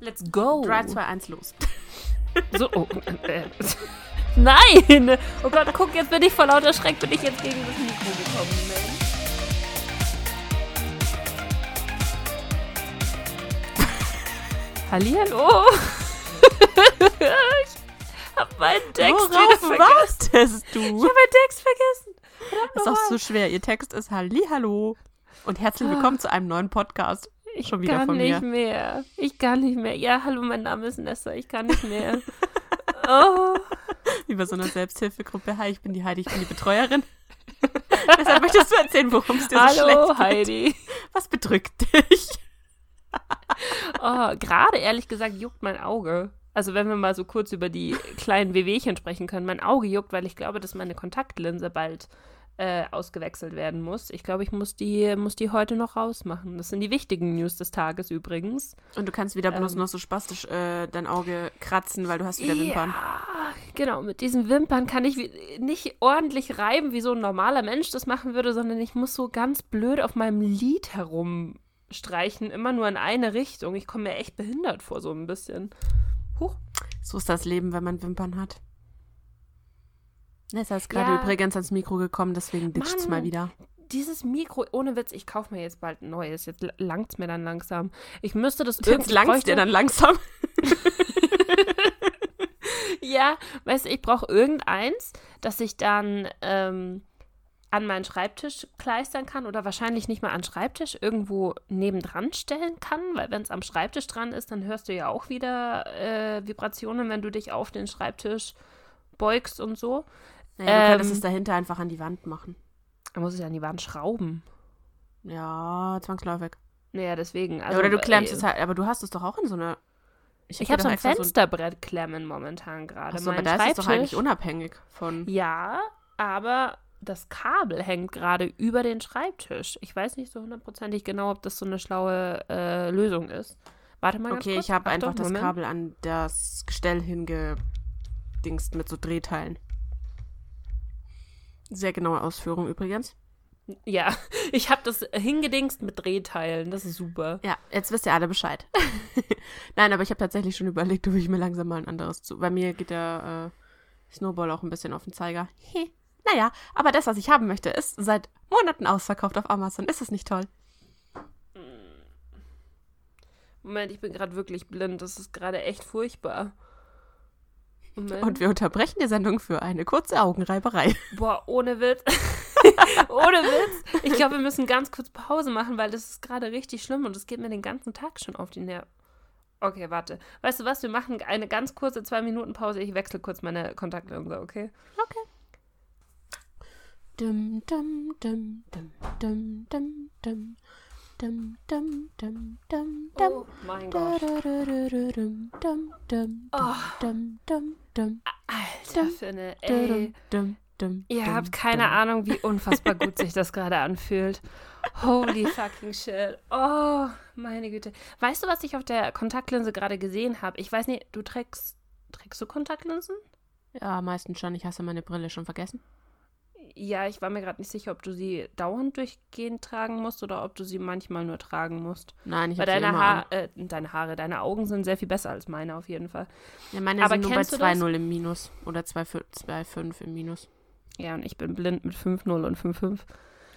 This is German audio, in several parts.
Let's go. 3, 2, 1, los. So, oh, äh, Nein! Oh Gott, guck, jetzt bin ich vor lauter Schreck, bin ich jetzt gegen das Mikro gekommen, Mensch. Hallihallo! ich hab meinen Text Worauf wieder vergessen. wartest Ich du? hab meinen Text vergessen. Verdammt Ist auch so schwer. Ihr Text ist Hallihallo. Und herzlich willkommen zu einem neuen Podcast. Ich Schon wieder kann von nicht mir. mehr. Ich kann nicht mehr. Ja, hallo, mein Name ist Nessa. Ich kann nicht mehr. oh. Wie bei so einer Selbsthilfegruppe. Hi, ich bin die Heidi, ich bin die Betreuerin. Deshalb möchtest du erzählen, worum es dir so schlecht Hallo. Heidi. Was bedrückt dich? Oh, gerade ehrlich gesagt juckt mein Auge. Also wenn wir mal so kurz über die kleinen Wehwehchen sprechen können. Mein Auge juckt, weil ich glaube, dass meine Kontaktlinse bald äh, ausgewechselt werden muss. Ich glaube, ich muss die, muss die heute noch rausmachen. Das sind die wichtigen News des Tages übrigens. Und du kannst wieder bloß Ähm. noch so spastisch äh, dein Auge kratzen, weil du hast wieder Wimpern. Ja, genau. Mit diesen Wimpern kann ich nicht ordentlich reiben, wie so ein normaler Mensch das machen würde, sondern ich muss so ganz blöd auf meinem Lid herumstreichen, immer nur in eine Richtung. Ich komme mir echt behindert vor, so ein bisschen. Huch. So ist das Leben, wenn man Wimpern hat. Nessa ist gerade Ja. übrigens ans Mikro gekommen, deswegen ditcht's mal wieder. Dieses Mikro, ohne Witz, ich kaufe mir jetzt bald ein neues. Jetzt langt's mir dann langsam. Ich müsste das Jetzt irgendwie. langst bräuchte- dir dann langsam. Ja, weißt du, ich brauche irgendeins, das ich dann ähm, an meinen Schreibtisch kleistern kann oder wahrscheinlich nicht mal an den Schreibtisch irgendwo nebendran stellen kann, weil wenn es am Schreibtisch dran ist, dann hörst du ja auch wieder äh, Vibrationen, wenn du dich auf den Schreibtisch beugst und so. Naja, du könntest Ähm. es dahinter einfach an die Wand machen. Da muss ich an die Wand schrauben. Ja, zwangsläufig. Naja, deswegen. Also, ja, oder du klemmst äh, es halt, aber du hast es doch auch in so einer. Ich hab habe so ein Fensterbrett klemmen momentan gerade. Achso, aber da ist es doch eigentlich unabhängig von. Ja, aber das Kabel hängt gerade über den Schreibtisch. Ich weiß nicht so hundertprozentig genau, ob das so eine schlaue äh, Lösung ist. Warte mal ganz Okay, kurz. ich habe einfach das Moment. Kabel an das Gestell hingedingst mit so Drehteilen. Sehr genaue Ausführung übrigens. Ja, ich habe das hingedingst mit Drehteilen. Das ist super. Ja, jetzt wisst ihr alle Bescheid. Nein, aber ich habe tatsächlich schon überlegt, ob ich mir langsam mal ein anderes zu. Bei mir geht der äh, Snowball auch ein bisschen auf den Zeiger. He. Naja, aber das, was ich haben möchte, ist seit Monaten ausverkauft auf Amazon. Ist es nicht toll? Moment, ich bin gerade wirklich blind. Das ist gerade echt furchtbar. Moment. Und wir unterbrechen die Sendung für eine kurze Augenreiberei. Boah, ohne Witz. ohne Witz. Ich glaube, wir müssen ganz kurz Pause machen, weil das ist gerade richtig schlimm und es geht mir den ganzen Tag schon auf die Nerven. Okay, warte. Weißt du was? Wir machen eine ganz kurze zwei Minuten Pause. Ich wechsle kurz meine Kontaktlinse, okay? Dum, dum, dum, dum, dum, dum, dum. Dum, dum, dum, dum, dum. Oh mein Gott. Oh. dum, Alter, Finne, ey. Ihr habt keine. Ahnung, wie unfassbar gut sich das gerade anfühlt. Holy fucking shit. Oh, meine Güte. Weißt du, was ich auf der Kontaktlinse gerade gesehen habe? Ich weiß nicht, du trägst, trägst du Kontaktlinsen? Ja, meistens schon. Ich hasse meine Brille schon vergessen. Ja, ich war mir gerade nicht sicher, ob du sie dauernd durchgehend tragen musst oder ob du sie manchmal nur tragen musst. Nein, ich habe sie deine. Haar, äh, deine Haare, deine Augen sind sehr viel besser als meine auf jeden Fall. Ja, meine Aber sind nur bei kennst du das? 2,0 im Minus. Oder 2,5 2,5 im Minus. Ja, und ich bin blind mit 5-0 und 5-5.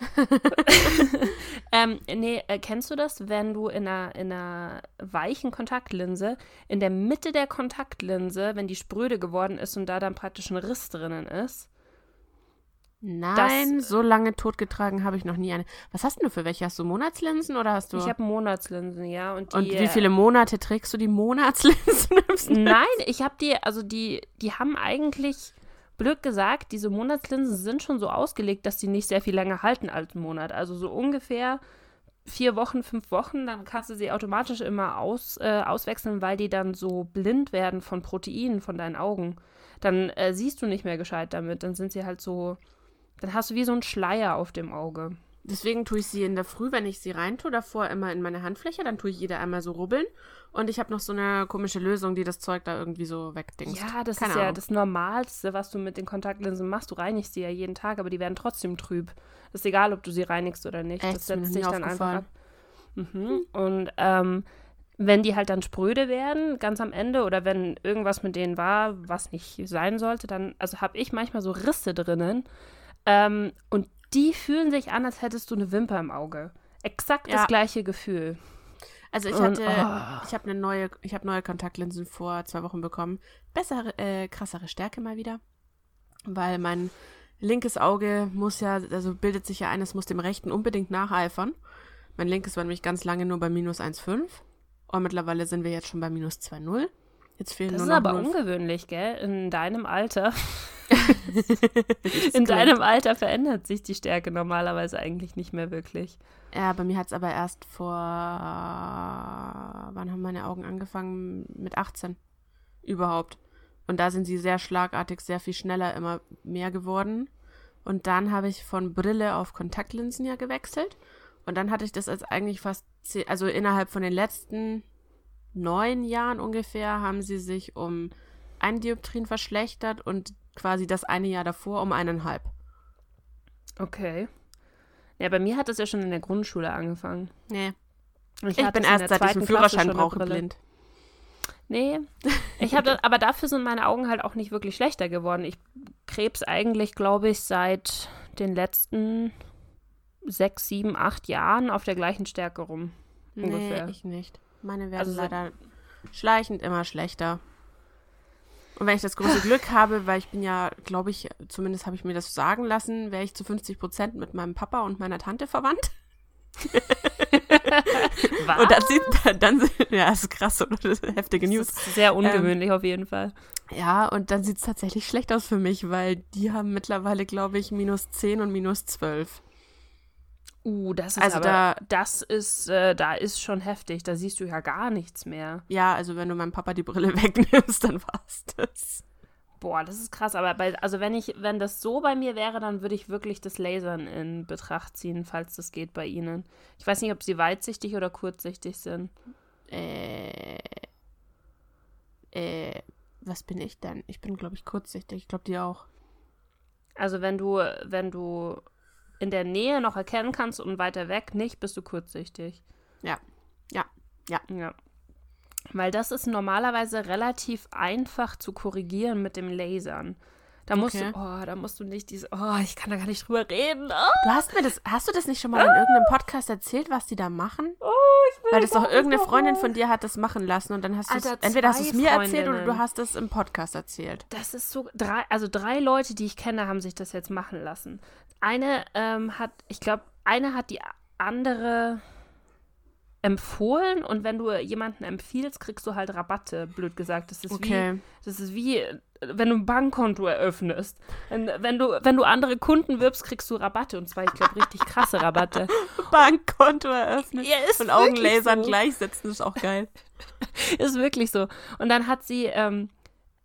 ähm, nee, äh, kennst du das, wenn du in einer, in einer weichen Kontaktlinse, in der Mitte der Kontaktlinse, wenn die spröde geworden ist und da dann praktisch ein Riss drinnen ist? Nein, so lange totgetragen habe ich noch nie eine. Was hast denn du für welche? Hast du Monatslinsen oder hast du. Ich habe Monatslinsen, ja. Und, die, und wie äh, viele Monate trägst du die Monatslinsen? Nein, ich habe die, also die, die haben eigentlich, blöd gesagt, diese Monatslinsen sind schon so ausgelegt, dass die nicht sehr viel länger halten als einen Monat. Also so ungefähr vier Wochen, fünf Wochen, dann kannst du sie automatisch immer aus, äh, auswechseln, weil die dann so blind werden von Proteinen von deinen Augen. Dann äh, siehst du nicht mehr gescheit damit. Dann sind sie halt so, dann hast du wie so einen Schleier auf dem Auge. Deswegen tue ich sie in der Früh, wenn ich sie reintue, davor immer in meine Handfläche. Dann tue ich jede einmal so rubbeln. Und ich habe noch so eine komische Lösung, die das Zeug da irgendwie so wegdingst. Ja, das Keine ist ja Ahnung. das Normalste, was du mit den Kontaktlinsen machst. Du reinigst sie ja jeden Tag, aber die werden trotzdem trüb. Das ist egal, ob du sie reinigst oder nicht. Echt? das setzt sich dann einfach ab. Mhm. Und ähm, wenn die halt dann spröde werden, ganz am Ende, oder wenn irgendwas mit denen war, was nicht sein sollte, dann, also habe ich manchmal so Risse drinnen. Ähm, und die fühlen sich an, als hättest du eine Wimper im Auge. Exakt Ja. das gleiche Gefühl. Also ich Und- hatte, oh. ich habe eine neue, ich habe neue Kontaktlinsen vor zwei Wochen bekommen. Bessere, äh, krassere Stärke mal wieder, weil mein linkes Auge muss ja, also bildet sich ja ein, es muss dem rechten unbedingt nacheifern. Mein linkes war nämlich ganz lange nur bei minus 1,5 und mittlerweile sind wir jetzt schon bei minus 2,0. Jetzt fehlen Das nur ist aber 0. ungewöhnlich, gell? In deinem Alter. In deinem Alter verändert sich die Stärke normalerweise eigentlich nicht mehr wirklich. Ja, bei mir hat es aber erst vor, wann haben meine Augen angefangen? Mit 18 überhaupt. Und da sind sie sehr schlagartig, sehr viel schneller immer mehr geworden. Und dann habe ich von Brille auf Kontaktlinsen ja gewechselt. Und dann hatte ich das als eigentlich fast, also innerhalb von den letzten neun Jahren ungefähr haben sie sich um ein Dioptrien verschlechtert und quasi das eine Jahr davor um eineinhalb. Okay. Ja, bei mir hat das ja schon in der Grundschule angefangen. Nee. Ich, Ich bin erst seit ich einen Führerschein brauche blind. Nee, ich habe aber dafür sind meine Augen halt auch nicht wirklich schlechter geworden. Ich krebs eigentlich, glaube ich, seit den letzten sechs, sieben, acht Jahren auf der gleichen Stärke rum. Ungefähr. Nee, ich nicht. Meine werden Also so- leider schleichend immer schlechter. Und wenn ich das große Glück habe, weil ich bin ja, glaube ich, zumindest habe ich mir das sagen lassen, wäre ich zu 50 Prozent mit meinem Papa und meiner Tante verwandt. Was? Und dann sieht, dann, ja, ist krass, oder? Das ist heftige Das News. ist sehr ungewöhnlich auf jeden Fall. Ja, und dann sieht es tatsächlich schlecht aus für mich, weil die haben mittlerweile, glaube ich, minus 10 und minus 12. Uh, das ist Also aber, da- das ist, äh, da ist schon heftig. Da siehst du ja gar nichts mehr. Ja, also wenn du meinem Papa die Brille wegnimmst, dann war's das. Boah, das ist krass. Aber bei, also wenn ich, wenn das so bei mir wäre, dann würde ich wirklich das Lasern in Betracht ziehen, falls das geht bei Ihnen. Ich weiß nicht, ob Sie weitsichtig oder kurzsichtig sind. Äh, äh, was bin ich denn? Ich bin, glaube ich, kurzsichtig. Ich glaube, die auch. Also wenn du, wenn du in der Nähe noch erkennen kannst und weiter weg nicht, bist du kurzsichtig. Ja. Ja. Ja. Ja. Weil das ist normalerweise relativ einfach zu korrigieren mit dem Lasern. Da musst Okay. du, oh, da musst du nicht diese, oh, ich kann da gar nicht drüber reden. Oh, Du hast mir das, hast du das nicht schon mal in irgendeinem Podcast erzählt, was die da machen? oh ich will Weil das doch irgendeine Freundin von dir hat das machen lassen und dann hast du entweder hast du es mir erzählt oder du hast es im Podcast erzählt. Das ist so, drei, also drei Leute, die ich kenne, haben sich das jetzt machen lassen. Eine ähm, hat, ich glaube, eine hat die andere empfohlen und wenn du jemanden empfiehlst, kriegst du halt Rabatte, blöd gesagt. Das ist Okay. wie, das ist wie, wenn du ein Bankkonto eröffnest. Wenn, wenn, du, wenn du andere Kunden wirbst, kriegst du Rabatte und zwar, ich glaube, richtig krasse Rabatte. Bankkonto eröffnen Ja, ist und Augenlasern so. gleichsetzen, ist auch geil. Ist wirklich so. Und dann hat sie, ähm,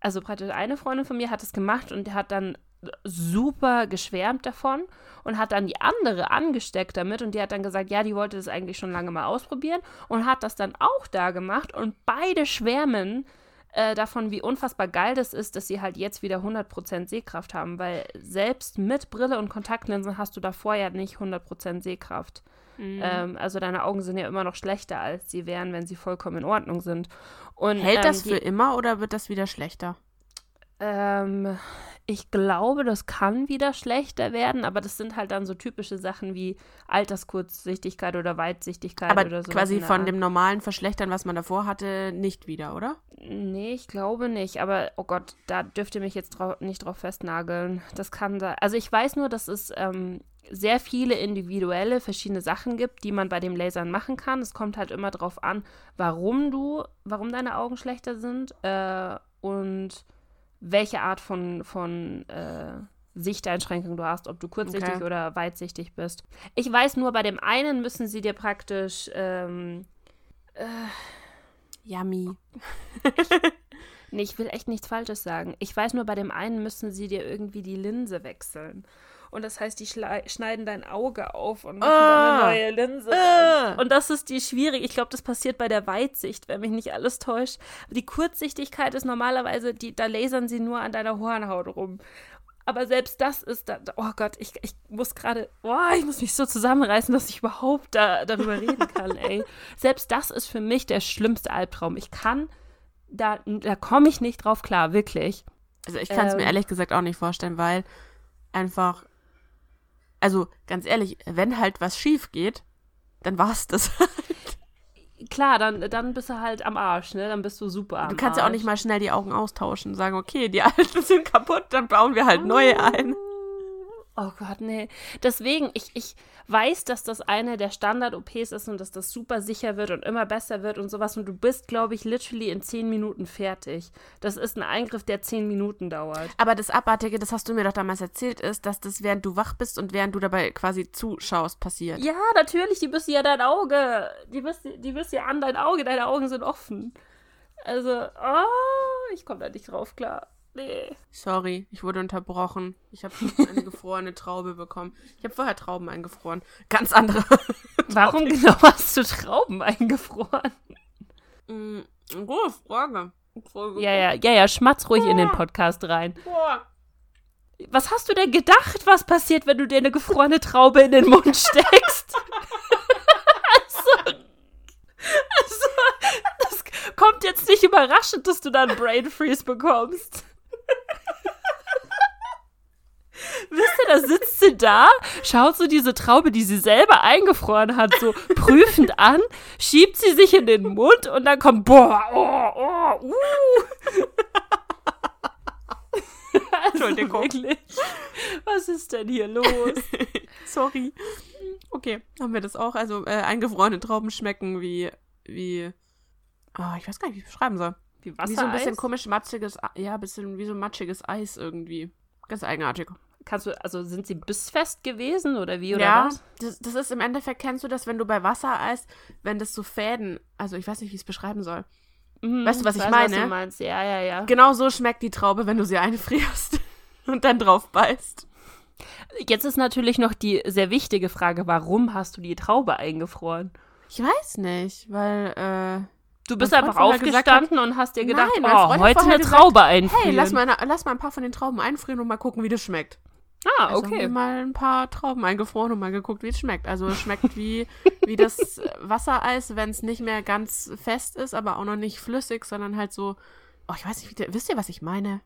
also praktisch eine Freundin von mir hat es gemacht und hat dann super geschwärmt davon und hat dann die andere angesteckt damit und die hat dann gesagt, ja, die wollte das eigentlich schon lange mal ausprobieren und hat das dann auch da gemacht und beide schwärmen äh, davon, wie unfassbar geil das ist, dass sie halt jetzt wieder 100% Sehkraft haben, weil selbst mit Brille und Kontaktlinsen hast du davor ja nicht 100% Sehkraft. Mhm. Ähm, also deine Augen sind ja immer noch schlechter, als sie wären, wenn sie vollkommen in Ordnung sind. Und, Hält ähm, das für immer oder wird das wieder schlechter? Ähm, ich glaube, das kann wieder schlechter werden, aber das sind halt dann so typische Sachen wie Alterskurzsichtigkeit oder Weitsichtigkeit Aber oder so. quasi von dem normalen Verschlechtern, was man davor hatte, nicht wieder, oder? Nee, ich glaube nicht. Aber, oh Gott, da dürft ihr mich jetzt drau nicht drauf festnageln. Das kann sein. Also ich weiß nur, dass es ähm, sehr viele individuelle, verschiedene Sachen gibt, die man bei dem Lasern machen kann. Es kommt halt immer drauf an, warum du, warum deine Augen schlechter sind äh, und welche Art von, von äh, Sichteinschränkung du hast, ob du kurzsichtig Okay. oder weitsichtig bist. Ich weiß nur, bei dem einen müssen sie dir praktisch ähm, Yummy. Nee, ich will echt nichts Falsches sagen. Ich weiß nur, bei dem einen müssen sie dir irgendwie die Linse wechseln. Und das heißt, die schneiden dein Auge auf und machen Ah. eine neue Linse. Ah. Und das ist die schwierig. Ich glaube, das passiert bei der Weitsicht, wenn mich nicht alles täuscht. Die Kurzsichtigkeit ist normalerweise, die, da lasern sie nur an deiner Hornhaut rum. Aber selbst das ist da, oh Gott, ich, ich muss gerade, oh, ich muss mich so zusammenreißen, dass ich überhaupt da, darüber reden kann, ey. Selbst das ist für mich der schlimmste Albtraum. Ich kann, da, da komme ich nicht drauf klar, wirklich. Also ich kann es Ähm. mir ehrlich gesagt auch nicht vorstellen, weil einfach, also ganz ehrlich, wenn halt was schief geht, dann war's das. Klar, dann, dann bist du halt am Arsch, ne? Dann bist du super am Du kannst ja auch Arsch. nicht mal schnell die Augen austauschen, sagen, okay, die alten sind kaputt, dann bauen wir halt neue ein. Oh Gott, nee. Deswegen, ich, ich weiß, dass das eine der Standard-OPs ist und dass das super sicher wird und immer besser wird und sowas. Und du bist, glaube ich, literally in zehn Minuten fertig. Das ist ein Eingriff, der zehn Minuten dauert. Aber das Abartige, das hast du mir doch damals erzählt, ist, dass das während du wach bist und während du dabei quasi zuschaust passiert. Ja, natürlich, die bist ja dein Auge. Die bist, die bist ja an dein Auge, deine Augen sind offen. Also, oh, ich komme da nicht drauf klar. Nee. Sorry, ich wurde unterbrochen. Ich habe eine gefrorene Traube bekommen. Ich habe vorher Trauben eingefroren. Ganz andere. Warum genau hast du Trauben eingefroren? Mm, Gute Frage. Ja, ja, ja, ja, schmatz ruhig in den Podcast rein. Boah. Was hast du denn gedacht, was passiert, wenn du dir eine gefrorene Traube in den Mund steckst? also, also, das kommt jetzt nicht überraschend, dass du da einen Brain Freeze bekommst. Wisst ihr, da sitzt sie da, schaut so diese Traube, die sie selber eingefroren hat, so prüfend an, schiebt sie sich in den Mund und dann kommt, boah, oh, oh, uh. Also Entschuldigung. wirklich, was ist denn hier los? Sorry. Okay, haben wir das auch. Also äh, eingefrorene Trauben schmecken wie, wie, oh, ich weiß gar nicht, wie ich es beschreiben soll. Wie Wie so ein bisschen komisch matschiges, ja, ein bisschen wie so matschiges Eis irgendwie. Ganz eigenartig. Kannst du, also sind sie bissfest gewesen oder wie oder ja, was? das, das ist im Endeffekt, kennst du das, wenn du bei Wassereis, wenn das so Fäden, also ich weiß nicht, wie ich es beschreiben soll. Mhm, Weißt du, was ich weiß, meine? Was du meinst. Ja, ja, ja. Genau so schmeckt die Traube, wenn du sie einfrierst und dann drauf beißt. Jetzt ist natürlich noch die sehr wichtige Frage, warum hast du die Traube eingefroren? Ich weiß nicht, weil, äh, Du bist einfach aufgestanden und hast dir gedacht, Nein, oh, hat heute eine gesagt, Traube einfrieren. hey, lass mal, lass mal ein paar von den Trauben einfrieren und mal gucken, wie das schmeckt. Ah, Also haben wir okay. mal ein paar Trauben eingefroren und mal geguckt, wie es schmeckt. Also es schmeckt wie, wie das Wassereis, wenn es nicht mehr ganz fest ist, aber auch noch nicht flüssig, sondern halt so, oh, ich weiß nicht, wie wisst ihr, was ich meine?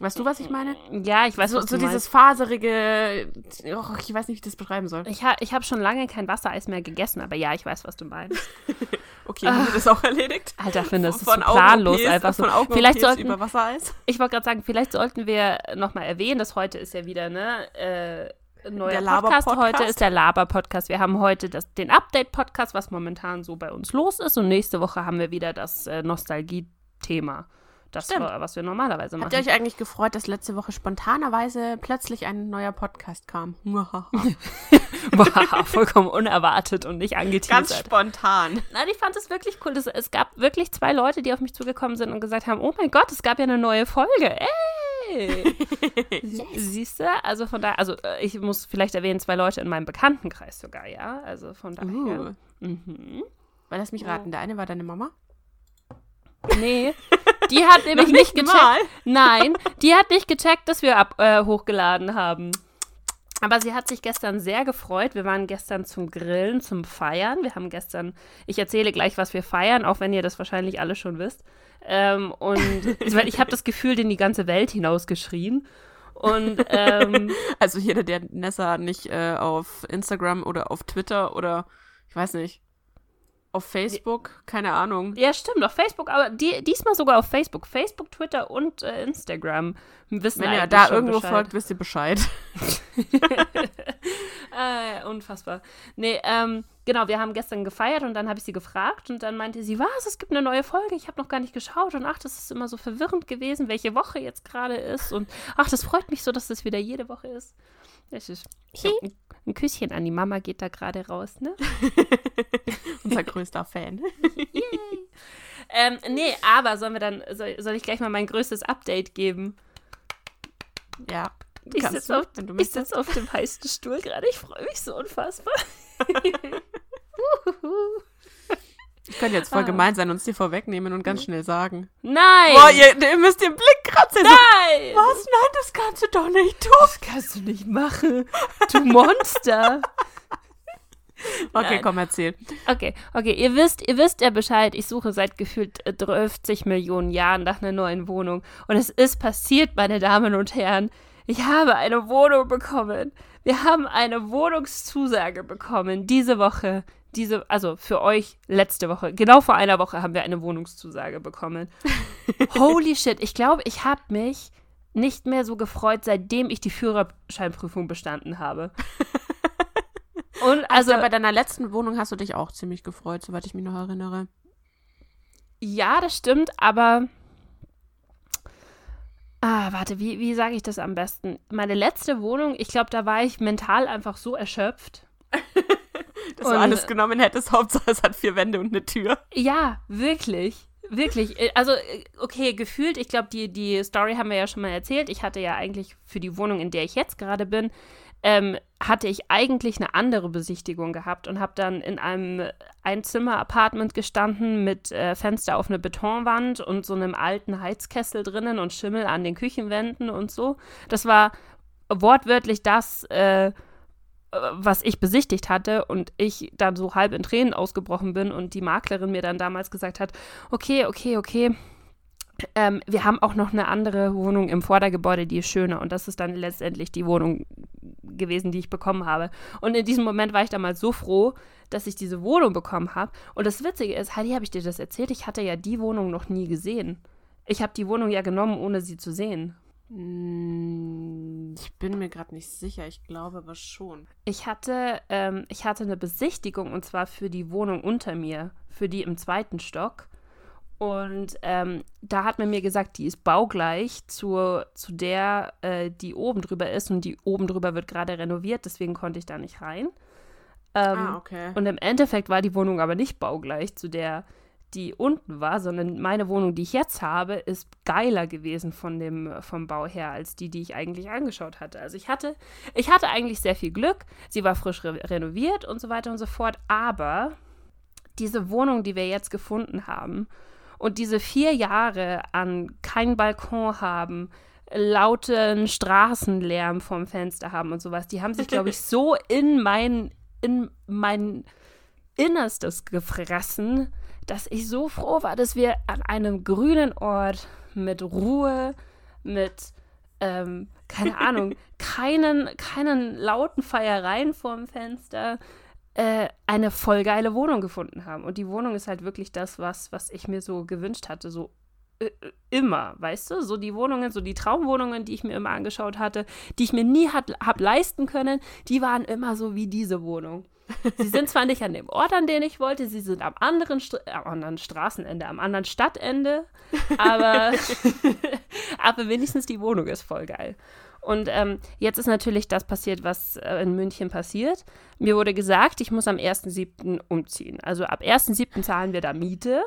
Weißt du, was ich meine? Ja, ich weiß, so so dieses faserige, oh, ich weiß nicht, wie ich das beschreiben soll. Ich, ha ich habe schon lange kein Wassereis mehr gegessen, aber ja, ich weiß, was du meinst. Okay, haben wir das auch erledigt? Alter, Finn, das ist so planlos Augen-OPs, einfach so. Von Augen Vielleicht sollten, über Wassereis. ich wollte gerade sagen, vielleicht sollten wir nochmal erwähnen, dass heute ist ja wieder, ne, äh, ein neuer Podcast. Laber-Podcast. Heute ist der Laber-Podcast. Wir haben heute das, den Update-Podcast, was momentan so bei uns los ist. Und nächste Woche haben wir wieder das äh, Nostalgie-Thema. Das, Stimmt. war, was wir normalerweise machen. Habt ihr euch eigentlich gefreut, dass letzte Woche spontanerweise plötzlich ein neuer Podcast kam? Wow, vollkommen unerwartet und nicht Ganz angeteasert. spontan. Nein, ich fand es wirklich cool. Es, es gab wirklich zwei Leute, die auf mich zugekommen sind und gesagt haben, oh mein Gott, es gab ja eine neue Folge. Ey! Siehst du? Also von daher, also äh, ich muss vielleicht erwähnen, zwei Leute in meinem Bekanntenkreis sogar, ja. Also von daher. Uh. Mhm. Weil lass mich raten, der eine war deine Mama? Nee, die hat nämlich nicht nicht gecheckt. mal. Nein, die hat nicht gecheckt, dass wir ab, äh, hochgeladen haben. Aber sie hat sich gestern sehr gefreut. Wir waren gestern zum Grillen, zum Feiern. Wir haben gestern, ich erzähle gleich, was wir feiern, auch wenn ihr das wahrscheinlich alle schon wisst. Ähm, und ich habe das Gefühl, den die ganze Welt hinausgeschrien. Und ähm, Also jeder, der Nessa nicht äh, auf Instagram oder auf Twitter oder ich weiß nicht, auf Facebook, keine Ahnung. ja, stimmt, auf Facebook, aber die, diesmal sogar auf Facebook. Facebook, Twitter und äh, Instagram wissen Wenn ihr da irgendwo Bescheid. folgt, wisst ihr Bescheid. Äh, unfassbar. Nee, ähm, genau, wir haben gestern gefeiert und dann habe ich sie gefragt und dann meinte sie, was, es gibt eine neue Folge, ich habe noch gar nicht geschaut und ach, das ist immer so verwirrend gewesen, welche Woche jetzt gerade ist und ach, das freut mich so, dass das wieder jede Woche ist. Das ist ein, ein Küsschen an die Mama geht da gerade raus, ne? Unser größter Fan. Yay. ähm, nee, aber sollen wir dann, soll, soll ich gleich mal mein größtes Update geben? Ja. Ich sitze du, auf, ich sitz auf dem heißen Stuhl gerade. Ich freue mich so unfassbar. Ich könnte jetzt voll Ah. gemein sein und es dir vorwegnehmen und ganz schnell sagen. Nein! Boah, ihr, ihr müsst den Blick kratzen. Nein! Was? Nein, das kannst du doch nicht tun. Das kannst du nicht machen. Du Monster. Okay, Nein. komm, erzähl. Okay, okay, ihr wisst, ihr wisst ja Bescheid. Ich suche seit gefühlt äh, 50 Millionen Jahren nach einer neuen Wohnung. Und es ist passiert, meine Damen und Herren. Ich habe eine Wohnung bekommen. Wir haben eine Wohnungszusage bekommen diese Woche. Diese, also für euch letzte Woche. Genau vor einer Woche haben wir eine Wohnungszusage bekommen. Holy shit, ich glaube, ich habe mich nicht mehr so gefreut, seitdem ich die Führerscheinprüfung bestanden habe. Und Also also, bei deiner letzten Wohnung hast du dich auch ziemlich gefreut, soweit ich mich noch erinnere. Ja, das stimmt, aber. Ah, warte, wie, wie sage ich das am besten? Meine letzte Wohnung, ich glaube, da war ich mental einfach so erschöpft. Dass Und- du alles genommen hättest, Hauptsache es hat vier Wände und eine Tür. Ja, wirklich. Wirklich. Äh, Also, äh, okay, gefühlt, ich glaube, die, die Story haben wir ja schon mal erzählt. Ich hatte ja eigentlich für die Wohnung, in der ich jetzt gerade bin, ähm, hatte ich eigentlich eine andere Besichtigung gehabt und habe dann in einem Einzimmer-Apartment gestanden mit äh, Fenster auf eine Betonwand und so einem alten Heizkessel drinnen und Schimmel an den Küchenwänden und so. Das war wortwörtlich das, äh, äh, was ich besichtigt hatte und ich dann so halb in Tränen ausgebrochen bin und die Maklerin mir dann damals gesagt hat, okay, okay, okay, ähm, wir haben auch noch eine andere Wohnung im Vordergebäude, die ist schöner und das ist dann letztendlich die Wohnung gewesen, die ich bekommen habe. Und in diesem Moment war ich damals so froh, dass ich diese Wohnung bekommen habe. Und das Witzige ist, Heidi, habe ich dir das erzählt? Ich hatte ja die Wohnung noch nie gesehen. Ich habe die Wohnung ja genommen, ohne sie zu sehen. Hm, Ich bin mir gerade nicht sicher, ich glaube aber schon. Ich hatte, ähm, ich hatte eine Besichtigung und zwar für die Wohnung unter mir, für die im zweiten Stock. Und ähm, da hat man mir gesagt, die ist baugleich zur, zu der, äh, die oben drüber ist. Und die oben drüber wird gerade renoviert, deswegen konnte ich da nicht rein. Ähm, ah, okay. Und im Endeffekt war die Wohnung aber nicht baugleich zu der, die unten war, sondern meine Wohnung, die ich jetzt habe, ist geiler gewesen von dem, vom Bau her als die, die ich eigentlich angeschaut hatte. Also ich hatte, ich hatte eigentlich sehr viel Glück. Sie war frisch re renoviert und so weiter und so fort. Aber diese Wohnung, die wir jetzt gefunden haben und diese vier Jahre an kein Balkon haben, lauten Straßenlärm vom Fenster haben und sowas, die haben sich, glaube ich, so in mein, in mein Innerstes gefressen, dass ich so froh war, dass wir an einem grünen Ort mit Ruhe, mit, ähm, keine Ahnung, keinen, keinen lauten Feiereien vorm Fenster, äh, eine voll geile Wohnung gefunden haben. Und die Wohnung ist halt wirklich das, was, was ich mir so gewünscht hatte, so äh, äh, immer, weißt du? So die Wohnungen, so die Traumwohnungen, die ich mir immer angeschaut hatte, die ich mir nie hat, hab leisten können, die waren immer so wie diese Wohnung. Sie sind zwar nicht an dem Ort, an den ich wollte, sie sind am anderen, Str äh, am anderen Straßenende, am anderen Stadtende, aber, aber wenigstens die Wohnung ist voll geil. Und ähm, jetzt ist natürlich das passiert, was äh, in München passiert. Mir wurde gesagt, ich muss am 1.7. umziehen. Also ab 1.7. zahlen wir da Miete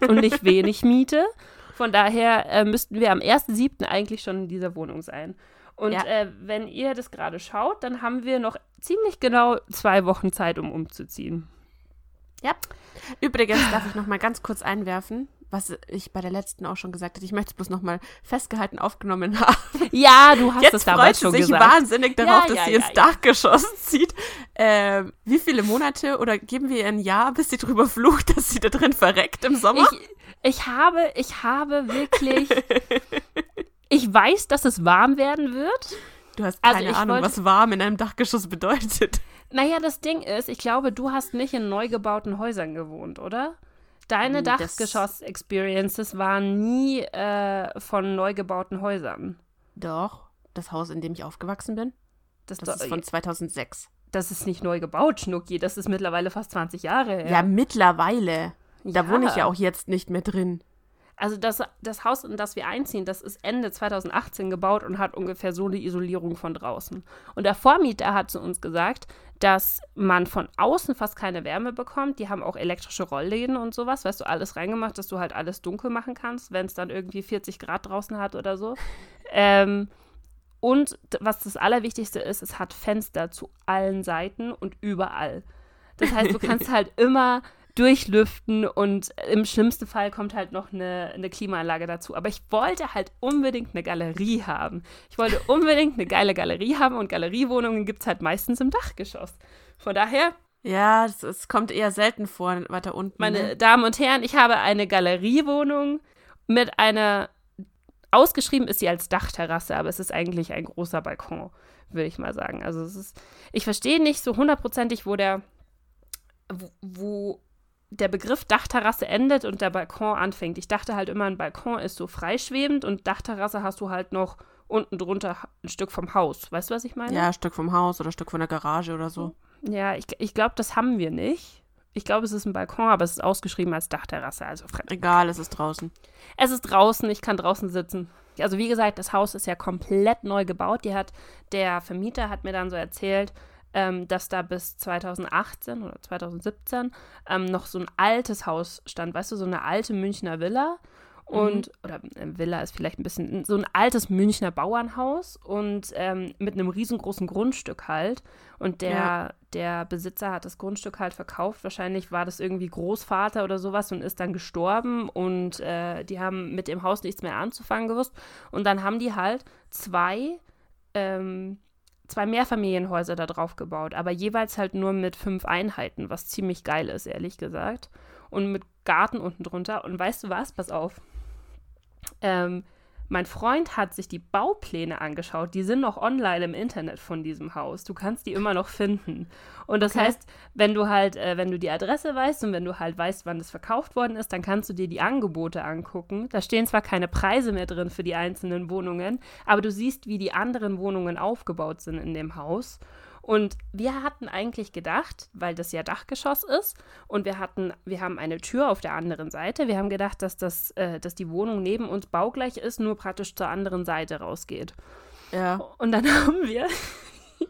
und nicht wenig Miete. Von daher äh, müssten wir am 1.7. eigentlich schon in dieser Wohnung sein. Und Ja. äh, wenn ihr das gerade schaut, dann haben wir noch ziemlich genau zwei Wochen Zeit, um umzuziehen. Ja. Übrigens darf ich noch mal ganz kurz einwerfen, was ich bei der letzten auch schon gesagt hatte. Ich möchte es bloß noch mal festgehalten aufgenommen haben. Ja, du hast Jetzt es damals schon sich gesagt. wahnsinnig darauf, Ja, dass ja, sie ja, ins ja. Dachgeschoss zieht. Ähm, wie viele Monate oder geben wir ihr ein Jahr, bis sie drüber flucht, dass sie da drin verreckt im Sommer? Ich, ich habe, ich habe wirklich. ich weiß, dass es warm werden wird. du hast also keine ich Ahnung, wollte- was warm in einem Dachgeschoss bedeutet. Naja, das Ding ist, ich glaube, du hast nicht in neu gebauten Häusern gewohnt, oder? Deine Dachgeschoss-Experiences waren nie äh, von neu gebauten Häusern. Doch, das Haus, in dem ich aufgewachsen bin, Das, das ist von 2006. das ist nicht neu gebaut, Schnucki. Das ist mittlerweile fast 20 Jahre her. Ja, mittlerweile. Da Ja. wohne ich ja auch jetzt nicht mehr drin. Also das, das Haus, in das wir einziehen, das ist Ende 2018 gebaut und hat ungefähr so eine Isolierung von draußen. Und der Vormieter hat zu uns gesagt, dass man von außen fast keine Wärme bekommt. Die haben auch elektrische Rollläden und sowas, weißt du, alles reingemacht, dass du halt alles dunkel machen kannst, wenn es dann irgendwie 40 Grad draußen hat oder so. ähm, und was das Allerwichtigste ist, es hat Fenster zu allen Seiten und überall. Das heißt, du kannst halt immer durchlüften und im schlimmsten Fall kommt halt noch eine, eine Klimaanlage dazu. Aber ich wollte halt unbedingt eine Galerie haben. Ich wollte unbedingt eine geile Galerie haben und Galeriewohnungen gibt es halt meistens im Dachgeschoss. Von daher Ja, es, kommt eher selten vor, weiter unten. meine ne? Damen und Herren, ich habe eine Galeriewohnung mit einer, ausgeschrieben ist sie als Dachterrasse, aber es ist eigentlich ein großer Balkon, würde ich mal sagen. Also es ist, ich verstehe nicht so hundertprozentig, wo der, wo der Begriff Dachterrasse endet und der Balkon anfängt. Ich dachte halt immer, ein Balkon ist so freischwebend und Dachterrasse hast du halt noch unten drunter ein Stück vom Haus. Weißt du, was ich meine? Ja, Stück vom Haus oder Stück von der Garage oder so. Ja, ich, ich glaube, das haben wir nicht. Ich glaube, es ist ein Balkon, aber es ist ausgeschrieben als Dachterrasse, also. Egal, es ist draußen. Es ist draußen, ich kann draußen sitzen. Also wie gesagt, das Haus ist ja komplett neu gebaut. Die hat, der Vermieter hat mir dann so erzählt, ähm, dass da bis 2018 oder 2017 ähm, noch so ein altes Haus stand, weißt du, so eine alte Münchner Villa. Und, oder äh, Villa ist vielleicht ein bisschen, so ein altes Münchner Bauernhaus und ähm, mit einem riesengroßen Grundstück halt. Und der, Ja. der Besitzer hat das Grundstück halt verkauft. Wahrscheinlich war das irgendwie Großvater oder sowas und ist dann gestorben und äh, die haben mit dem Haus nichts mehr anzufangen gewusst. Und dann haben die halt zwei, ähm, zwei Mehrfamilienhäuser da drauf gebaut, aber jeweils halt nur mit fünf Einheiten, was ziemlich geil ist, ehrlich gesagt. Und mit Garten unten drunter. Und weißt du was? Pass auf. Ähm, mein Freund hat sich die Baupläne angeschaut. Die sind noch online im Internet von diesem Haus. Du kannst die immer noch finden. Und das Okay. heißt, wenn du halt, äh, wenn du die Adresse weißt und wenn du halt weißt, wann das verkauft worden ist, dann kannst du dir die Angebote angucken. Da stehen zwar keine Preise mehr drin für die einzelnen Wohnungen, aber du siehst, wie die anderen Wohnungen aufgebaut sind in dem Haus. Und wir hatten eigentlich gedacht, weil das ja Dachgeschoss ist und wir hatten, wir haben eine Tür auf der anderen Seite. Wir haben gedacht, dass das, äh, dass die Wohnung neben uns baugleich ist, nur praktisch zur anderen Seite rausgeht. Ja. Und dann haben wir, oh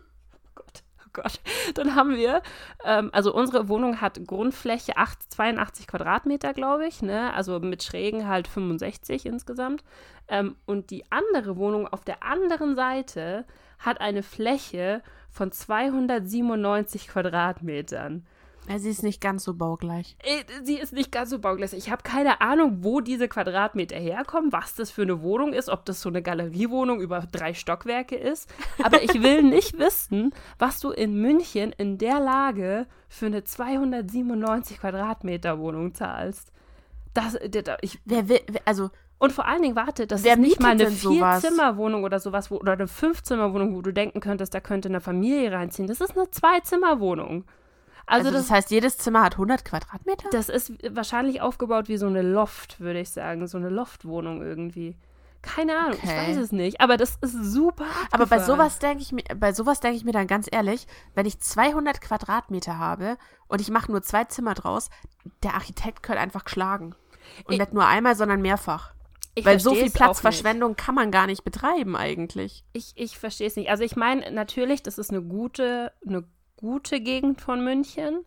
Gott, oh Gott, dann haben wir, ähm, also unsere Wohnung hat Grundfläche 8, 82 Quadratmeter, glaube ich, ne? also mit Schrägen halt 65 insgesamt. Ähm, und die andere Wohnung auf der anderen Seite hat eine Fläche von 297 Quadratmetern. ja. Sie ist nicht ganz so baugleich. Äh, Sie ist nicht ganz so bauglässig. Ich habe keine Ahnung, wo diese Quadratmeter herkommen, was das für eine Wohnung ist, ob das so eine Galeriewohnung über drei Stockwerke ist. Aber ich will nicht wissen, was du in München in der Lage für eine 297 Quadratmeter Wohnung zahlst. Das, der- der- ich, Wer will, also, und vor allen Dingen, warte, das Wer ist nicht mal eine? Vierzimmerwohnung oder sowas, wo, oder eine Fünfzimmerwohnung, wo du denken könntest, da könnte eine Familie reinziehen. Das ist eine Zweizimmerwohnung. Also, also, das, das, heißt, jedes Zimmer hat 100 Quadratmeter? das ist wahrscheinlich aufgebaut wie so eine Loft, würde ich sagen. So eine Loftwohnung irgendwie. Keine Ahnung, ich Okay. weiß es nicht. Aber das ist super. Aber bei abgefahren. sowas denke ich mir, bei sowas denke ich mir dann ganz ehrlich, wenn ich 200 Quadratmeter habe und ich mache nur zwei Zimmer draus, der Architekt könnte einfach schlagen. Und Ich- nicht nur einmal, sondern mehrfach. Ich Weil so viel. Platzverschwendung kann man gar nicht betreiben eigentlich. Ich, ich verstehe es nicht. Also ich meine, natürlich, das ist eine gute, eine gute Gegend von München.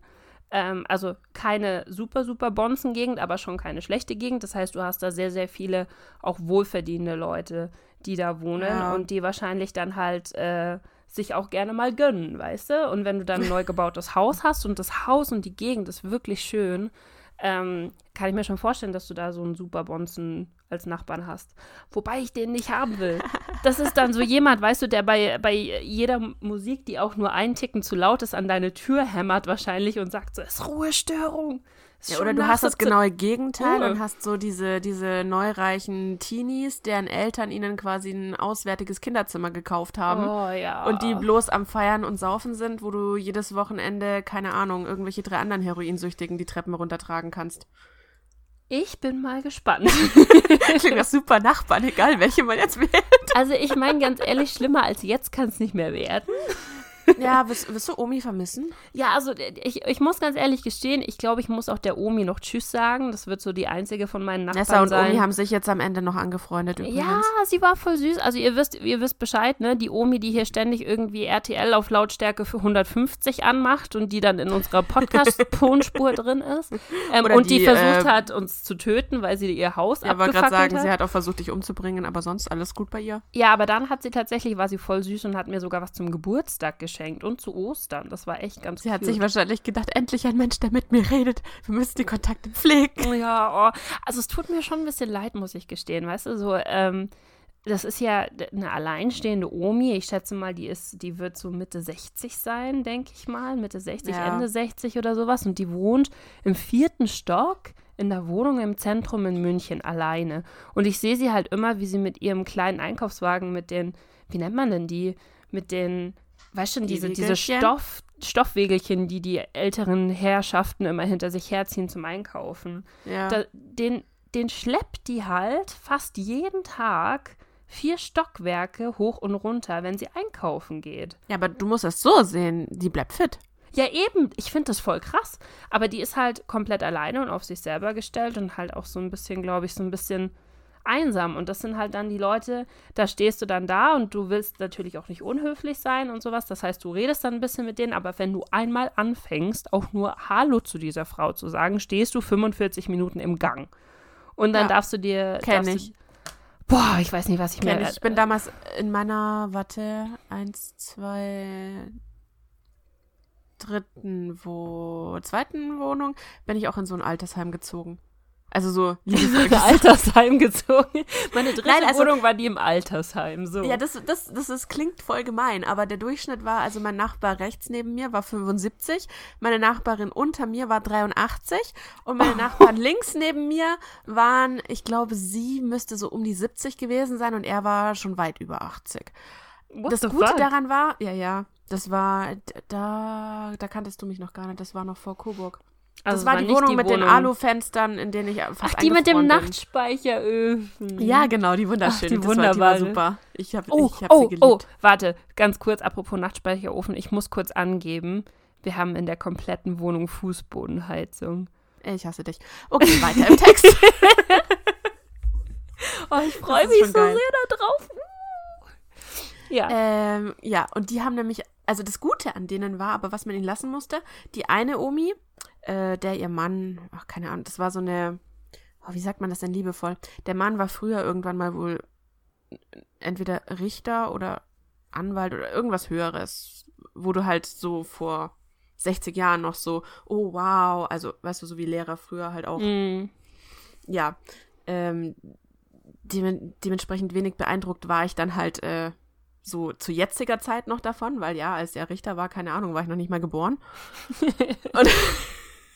Ähm, also keine super, super Bonzen-Gegend, aber schon keine schlechte Gegend. Das heißt, du hast da sehr, sehr viele auch wohlverdienende Leute, die da wohnen Ja. und die wahrscheinlich dann halt äh, sich auch gerne mal gönnen, weißt du? Und wenn du dann ein neu gebautes Haus hast und das Haus und die Gegend ist wirklich schön, ähm, kann ich mir schon vorstellen, dass du da so einen super Bonzen als Nachbarn hast. Wobei ich den nicht haben will. Das ist dann so jemand, weißt du, der bei, bei jeder Musik, die auch nur einen Ticken zu laut ist, an deine Tür hämmert wahrscheinlich und sagt so, es ist Ruhestörung. Ja, oder du hast das 17 genaue Gegenteil Uhr. und hast so diese, diese neureichen Teenies, deren Eltern ihnen quasi ein auswärtiges Kinderzimmer gekauft haben. Oh ja. Und die bloß am Feiern und Saufen sind, wo du jedes Wochenende, keine Ahnung, irgendwelche drei anderen Heroinsüchtigen die Treppen runtertragen kannst. Ich bin mal gespannt. Klingt das super Nachbarn, egal welche man jetzt wählt. also ich meine ganz ehrlich, schlimmer als jetzt kann es nicht mehr werden. Ja, wirst, wirst du Omi vermissen? Ja, also ich, ich muss ganz ehrlich gestehen, ich glaube, ich muss auch der Omi noch Tschüss sagen. Das wird so die einzige von meinen Nachbarn Nessa und sein. Omi haben sich jetzt am Ende noch angefreundet übrigens. Ja, sie war voll süß. Also ihr wisst, ihr wisst Bescheid, ne? Die Omi, die hier ständig irgendwie RTL auf Lautstärke für 150 anmacht und die dann in unserer Podcast-Tonspur drin ist. Ähm, und die, die, versucht äh, hat, uns zu töten, weil sie ihr Haus Ich wollte gerade abgefackelt sagen, hat. sie hat auch versucht, dich umzubringen, aber sonst alles gut bei ihr. Ja, aber dann hat sie tatsächlich, war sie voll süß und hat mir sogar was zum Geburtstag geschenkt. Geschenkt und zu Ostern. Das war echt ganz Sie hat cute. sich wahrscheinlich gedacht, endlich ein Mensch, der mit mir redet. Wir müssen die Kontakte pflegen. Ja, oh. also es tut mir schon ein bisschen leid, muss ich gestehen. Weißt du, so, ähm, das ist ja eine alleinstehende Omi. Ich schätze mal, die ist, die wird so Mitte 60 sein, denke ich mal. Mitte 60, Ja. Ende 60 oder sowas. Und die wohnt im vierten Stock in der Wohnung im Zentrum in München alleine. Und ich sehe sie halt immer, wie sie mit ihrem kleinen Einkaufswagen mit den, wie nennt man denn die? Mit den, weißt du, Die diese, diese? Stoff, Stoffwegelchen, die die älteren Herrschaften immer hinter sich herziehen zum Einkaufen Ja. da, den, den schleppt die halt fast jeden Tag vier Stockwerke hoch und runter, wenn sie einkaufen geht. ja, aber du musst das so sehen. Die bleibt fit. Ja, eben, ich finde das voll krass. Aber die ist halt komplett alleine und auf sich selber gestellt und halt auch so ein bisschen, glaube ich, so ein bisschen einsam. Und das sind halt dann die Leute, da stehst du dann da und du willst natürlich auch nicht unhöflich sein und sowas. Das heißt, du redest dann ein bisschen mit denen, aber wenn du einmal anfängst, auch nur Hallo zu dieser Frau zu sagen, stehst du 45 Minuten im Gang. Und dann Ja. darfst du dir. Kenn darfst ich. Du, boah, ich weiß nicht, was ich Kenn ich. Ich bin damals in meiner, warte, eins, zwei, dritten, wo, zweiten Wohnung, bin ich auch in so ein Altersheim gezogen. Also so gesagt. Altersheim gezogen. Meine dritte Nein, also- Wohnung war die im Altersheim. So. Ja, das, das, das, das klingt voll gemein, aber der Durchschnitt war, also mein Nachbar rechts neben mir war 75, meine Nachbarin unter mir war 83 und meine Nachbarn links neben mir waren, ich glaube, sie müsste so um die 70 gewesen sein und er war schon weit über 80. What das Gute fuck? daran war, ja, ja, das war, da, da kanntest du mich noch gar nicht, das war noch vor Coburg. Das Also war es die Wohnung mit den Wohnung- Alufenstern, in denen ich fast Ach, die mit dem bin. Nachspeicheröfen. Ja, genau, die wunderschön. Ach, die das war, die war wunderbare. super. Ich habe Oh, ich hab oh, sie geliebt. oh, warte, ganz kurz, apropos Nachtspeicherofen, ich muss kurz angeben, wir haben in der kompletten Wohnung Fußbodenheizung. Ich hasse dich. Okay, weiter im Text. Oh, ich freue mich so geil. sehr darauf. Ja. ähm, ja, und die haben nämlich, also das Gute an denen war, aber was man ihnen lassen musste, die eine Omi, äh, der ihr Mann, ach keine Ahnung, das war so eine, oh, wie sagt man das denn liebevoll? Der Mann war früher irgendwann mal wohl entweder Richter oder Anwalt oder irgendwas Höheres, wo du halt so vor 60 Jahren noch so, oh wow, also weißt du, so wie Lehrer früher halt auch Mm. ja, ähm, dem, dementsprechend wenig beeindruckt war ich dann halt äh, so zu jetziger Zeit noch davon, weil ja, als er Richter war, keine Ahnung, war ich noch nicht mal geboren. und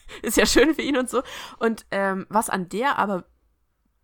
ist ja schön für ihn und so. Und ähm, was an der aber,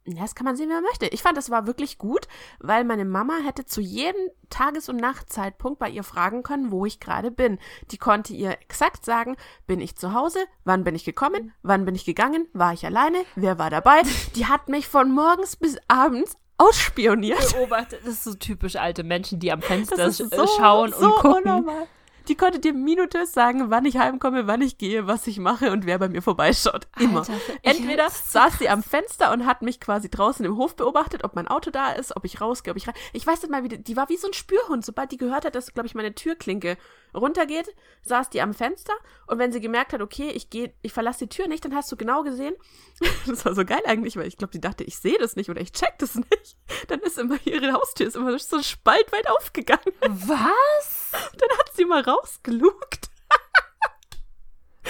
das kann man sehen, wie man möchte. Ich fand, das war wirklich gut, weil meine Mama hätte zu jedem Tages- und Nachtzeitpunkt bei ihr fragen können, wo ich gerade bin. Die konnte ihr exakt sagen, bin ich zu Hause, wann bin ich gekommen, wann bin ich gegangen, war ich alleine, wer war dabei. Die hat mich von morgens bis abends ausspioniert. Beobachtet, das ist so typisch alte Menschen, die am Fenster so, schauen so und gucken. unnormal. Die konnte dir minutiös sagen, wann ich heimkomme, wann ich gehe, was ich mache und wer bei mir vorbeischaut. Immer. Alter, Entweder saß sie am Fenster und hat mich quasi draußen im Hof beobachtet, ob mein Auto da ist, ob ich rausgehe, ob ich rein. Ich weiß nicht mal, wie die, die war wie so ein Spürhund. Sobald die gehört hat, dass, glaube ich, meine Türklinke runtergeht, saß die am Fenster und wenn sie gemerkt hat, okay, ich gehe, ich verlasse die Tür nicht, dann hast du genau gesehen, das war so geil eigentlich, weil ich glaube, sie dachte, ich sehe das nicht oder ich check das nicht. Dann ist immer ihre Haustür ist immer so ein Spalt weit aufgegangen. Was? Dann hat sie mal rausgelugt.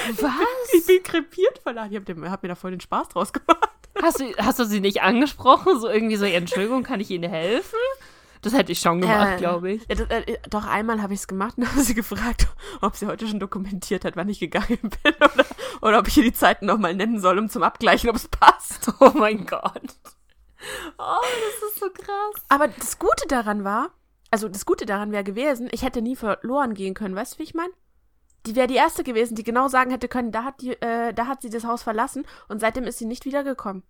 Ich Was? bin krepiert von Ich hab, dem, hab mir da voll den Spaß draus gemacht. Hast du, hast du sie nicht angesprochen? So irgendwie so, Entschuldigung, kann ich Ihnen helfen? Das hätte ich schon gemacht, Äh, glaube ich. Ja, das, äh, doch einmal habe ich es gemacht und habe sie gefragt, ob sie heute schon dokumentiert hat, wann ich gegangen bin oder, oder ob ich ihr die Zeiten nochmal nennen soll, um zum Abgleichen, ob es passt. Oh mein Gott. Oh, das ist so krass. Aber das Gute daran war, also das Gute daran wäre gewesen, ich hätte nie verloren gehen können, weißt du, wie ich meine? Die wäre die erste gewesen, die genau sagen hätte können, da hat, die, äh, da hat sie das Haus verlassen und seitdem ist sie nicht wiedergekommen.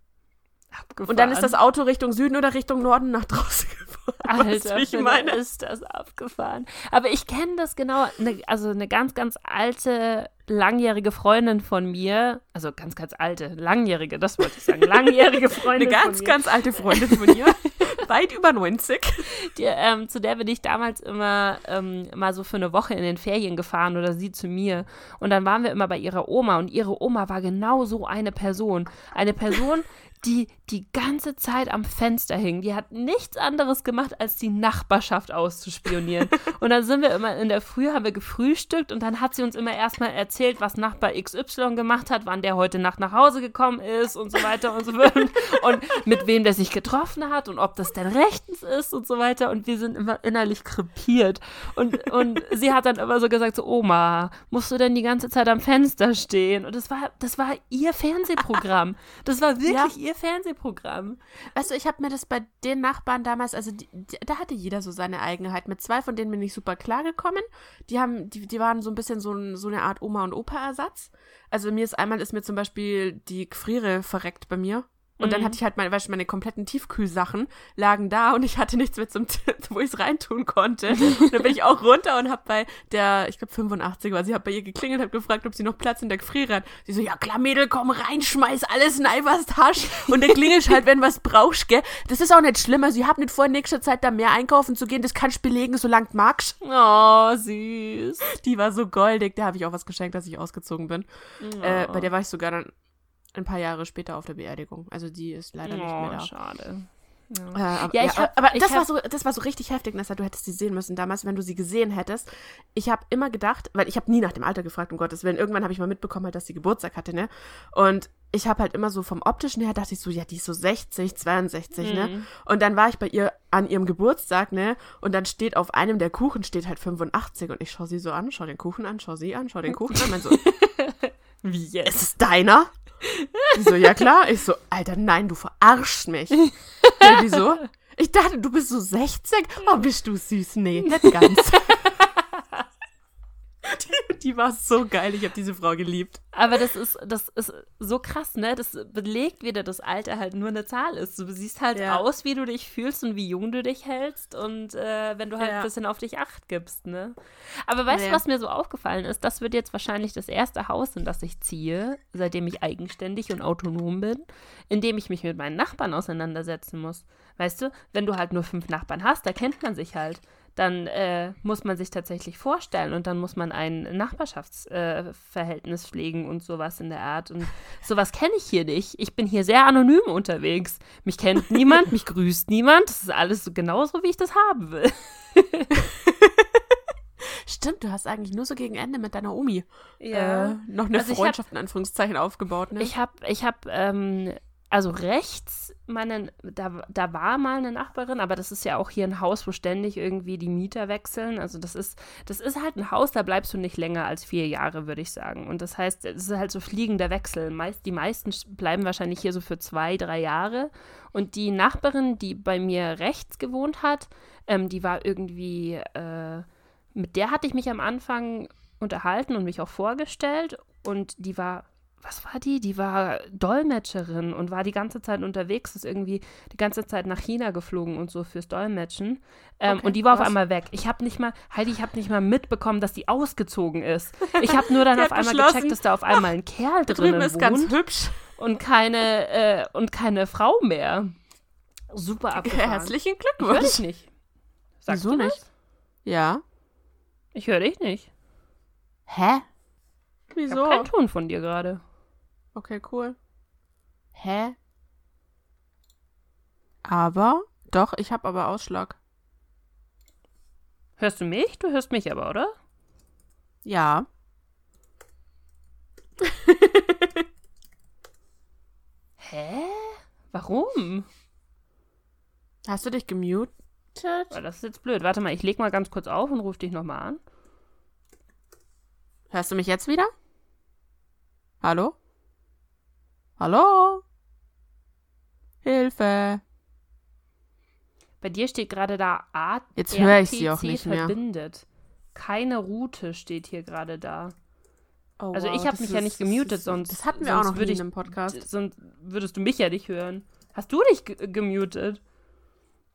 Abgefahren. Und dann ist das Auto Richtung Süden oder Richtung Norden nach draußen gefahren. Alter, ich meine? ist das abgefahren. Aber ich kenne das genau, ne, also eine ganz, ganz alte, langjährige Freundin von mir, also ganz, ganz alte, langjährige, das wollte ich sagen, langjährige Eine Freundin ganz, von mir, ganz alte Freundin von ihr, weit über 90. die, ähm, zu der bin ich damals immer ähm, mal so für eine Woche in den Ferien gefahren oder sie zu mir. Und dann waren wir immer bei ihrer Oma und ihre Oma war genau so eine Person. Eine Person, die die ganze Zeit am Fenster hing. Die hat nichts anderes gemacht, als die Nachbarschaft auszuspionieren. und dann sind wir immer in der Früh, haben wir gefrühstückt und dann hat sie uns immer erstmal erzählt, was Nachbar XY gemacht hat, wann der heute Nacht nach Hause gekommen ist und so weiter und so fort. Und mit wem der sich getroffen hat und ob das denn rechtens ist und so weiter. Und wir sind immer innerlich krepiert. Und, und sie hat dann immer so gesagt: so, Oma, musst du denn die ganze Zeit am Fenster stehen? Und das war, das war ihr Fernsehprogramm. Das war wirklich ja. ihr Fernsehprogramm. Weißt du, ich habe mir das bei den Nachbarn damals, also die, da hatte jeder so seine Eigenheit. Mit zwei von denen bin ich super klar gekommen. Die haben, die, die waren so ein bisschen so, so eine Art Oma- und Opa-Ersatz. Also mir ist einmal ist mir zum Beispiel die Gefriere verreckt bei mir. Und mhm. dann hatte ich halt meine, weißt du, meine kompletten Tiefkühlsachen lagen da und ich hatte nichts mehr zum, wo ich es reintun konnte. Und dann bin ich auch runter und hab bei der, ich glaube 85 war sie, hab bei ihr geklingelt, hab gefragt, ob sie noch Platz in der Gefriere hat. Sie so, ja klar, Mädel, komm rein, schmeiß alles in was Tasch und dann klingelst halt, wenn was brauchst, gell. Das ist auch nicht schlimmer. Sie habt nicht vor, in nächster Zeit da mehr einkaufen zu gehen. Das kannst du belegen, solange du magst. Oh, süß. Die war so goldig. Der habe ich auch was geschenkt, dass ich ausgezogen bin. Oh. Äh, bei der war ich sogar dann ein paar Jahre später auf der Beerdigung. Also die ist leider oh, nicht mehr da. Schade. Ja, äh, aber, ja, hab, aber das, hab, war so, das war so richtig heftig, Nessa. Du hättest sie sehen müssen damals, wenn du sie gesehen hättest. Ich habe immer gedacht, weil ich habe nie nach dem Alter gefragt, um Gottes Willen. Irgendwann habe ich mal mitbekommen, halt, dass sie Geburtstag hatte, ne? Und ich habe halt immer so vom optischen her dachte ich so, ja, die ist so 60, 62, mhm. ne? Und dann war ich bei ihr an ihrem Geburtstag, ne? Und dann steht auf einem der Kuchen steht halt 85 und ich schaue sie so an, schau den Kuchen an, schau sie an, schau den Kuchen an, mein so, wie jetzt? Ist es deiner? Die so, ja klar. Ich so, Alter, nein, du verarschst mich. Ja, die so, ich dachte, du bist so 60. Oh, bist du süß? Nee, nicht ganz. Die, die, war so geil. Ich habe diese Frau geliebt. Aber das ist, das ist so krass, ne? Das belegt wieder, dass Alter halt nur eine Zahl ist. Du siehst halt ja. aus, wie du dich fühlst und wie jung du dich hältst und äh, wenn du halt ja. ein bisschen auf dich Acht gibst, ne? Aber weißt du, was mir so aufgefallen ist? Das wird jetzt wahrscheinlich das erste Haus, in das ich ziehe, seitdem ich eigenständig und autonom bin, in dem ich mich mit meinen Nachbarn auseinandersetzen muss. Weißt du, wenn du halt nur fünf Nachbarn hast, da kennt man sich halt dann äh, muss man sich tatsächlich vorstellen und dann muss man ein Nachbarschaftsverhältnis äh, pflegen und sowas in der Art. Und sowas kenne ich hier nicht. Ich bin hier sehr anonym unterwegs. Mich kennt niemand, mich grüßt niemand. Das ist alles so genauso, wie ich das haben will. Stimmt, du hast eigentlich nur so gegen Ende mit deiner Omi ja. äh, noch eine also Freundschaft hab, in Anführungszeichen aufgebaut. Ne? Ich habe ich hab, ähm, also rechts, meine, da, da war mal eine Nachbarin, aber das ist ja auch hier ein Haus, wo ständig irgendwie die Mieter wechseln. Also das ist, das ist halt ein Haus, da bleibst du nicht länger als vier Jahre, würde ich sagen. Und das heißt, es ist halt so fliegender Wechsel. Meist, die meisten bleiben wahrscheinlich hier so für zwei, drei Jahre. Und die Nachbarin, die bei mir rechts gewohnt hat, ähm, die war irgendwie, äh, mit der hatte ich mich am Anfang unterhalten und mich auch vorgestellt. Und die war was war die? Die war Dolmetscherin und war die ganze Zeit unterwegs, ist irgendwie die ganze Zeit nach China geflogen und so fürs Dolmetschen. Ähm, okay, und die war was? auf einmal weg. Ich habe nicht mal, Heidi, ich habe nicht mal mitbekommen, dass die ausgezogen ist. Ich habe nur dann auf einmal gecheckt, dass da auf einmal ein Kerl drin ist. ganz hübsch. Und keine, äh, und keine Frau mehr. Super abgefahren. Herzlichen Glückwunsch. Ich höre dich nicht. Sagst Wieso nicht? Ja. Ich höre dich nicht. Hä? Wieso? Ich hab keinen Ton von dir gerade. Okay, cool. Hä? Aber? Doch, ich habe aber Ausschlag. Hörst du mich? Du hörst mich aber, oder? Ja. Hä? Warum? Hast du dich gemutet? Oh, das ist jetzt blöd. Warte mal, ich leg mal ganz kurz auf und ruf dich nochmal an. Hörst du mich jetzt wieder? Hallo? Hallo? Hilfe. Bei dir steht gerade da A. Jetzt höre ich sie auch nicht mehr. verbindet. Keine Route steht hier gerade da. Oh, also wow, ich habe mich ist, ja nicht gemutet, ist, sonst. Das hatten wir auch noch nie ich, in einem Podcast. Sonst würdest du mich ja nicht hören. Hast du dich gemutet?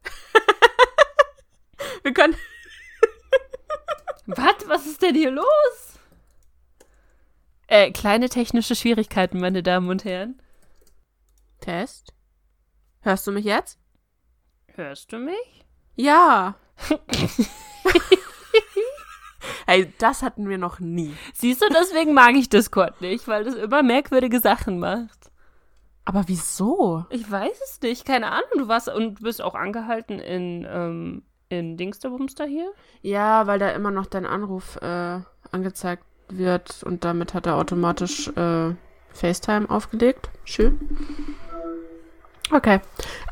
wir können. Was? Was ist denn hier los? Äh, kleine technische Schwierigkeiten, meine Damen und Herren. Test. Hörst du mich jetzt? Hörst du mich? Ja. Ey, das hatten wir noch nie. Siehst du, deswegen mag ich Discord nicht, weil das immer merkwürdige Sachen macht. Aber wieso? Ich weiß es nicht, keine Ahnung. Du warst und du bist auch angehalten in, ähm, in Dingsterbumster hier? Ja, weil da immer noch dein Anruf äh, angezeigt wird und damit hat er automatisch äh, FaceTime aufgelegt. Schön. Okay.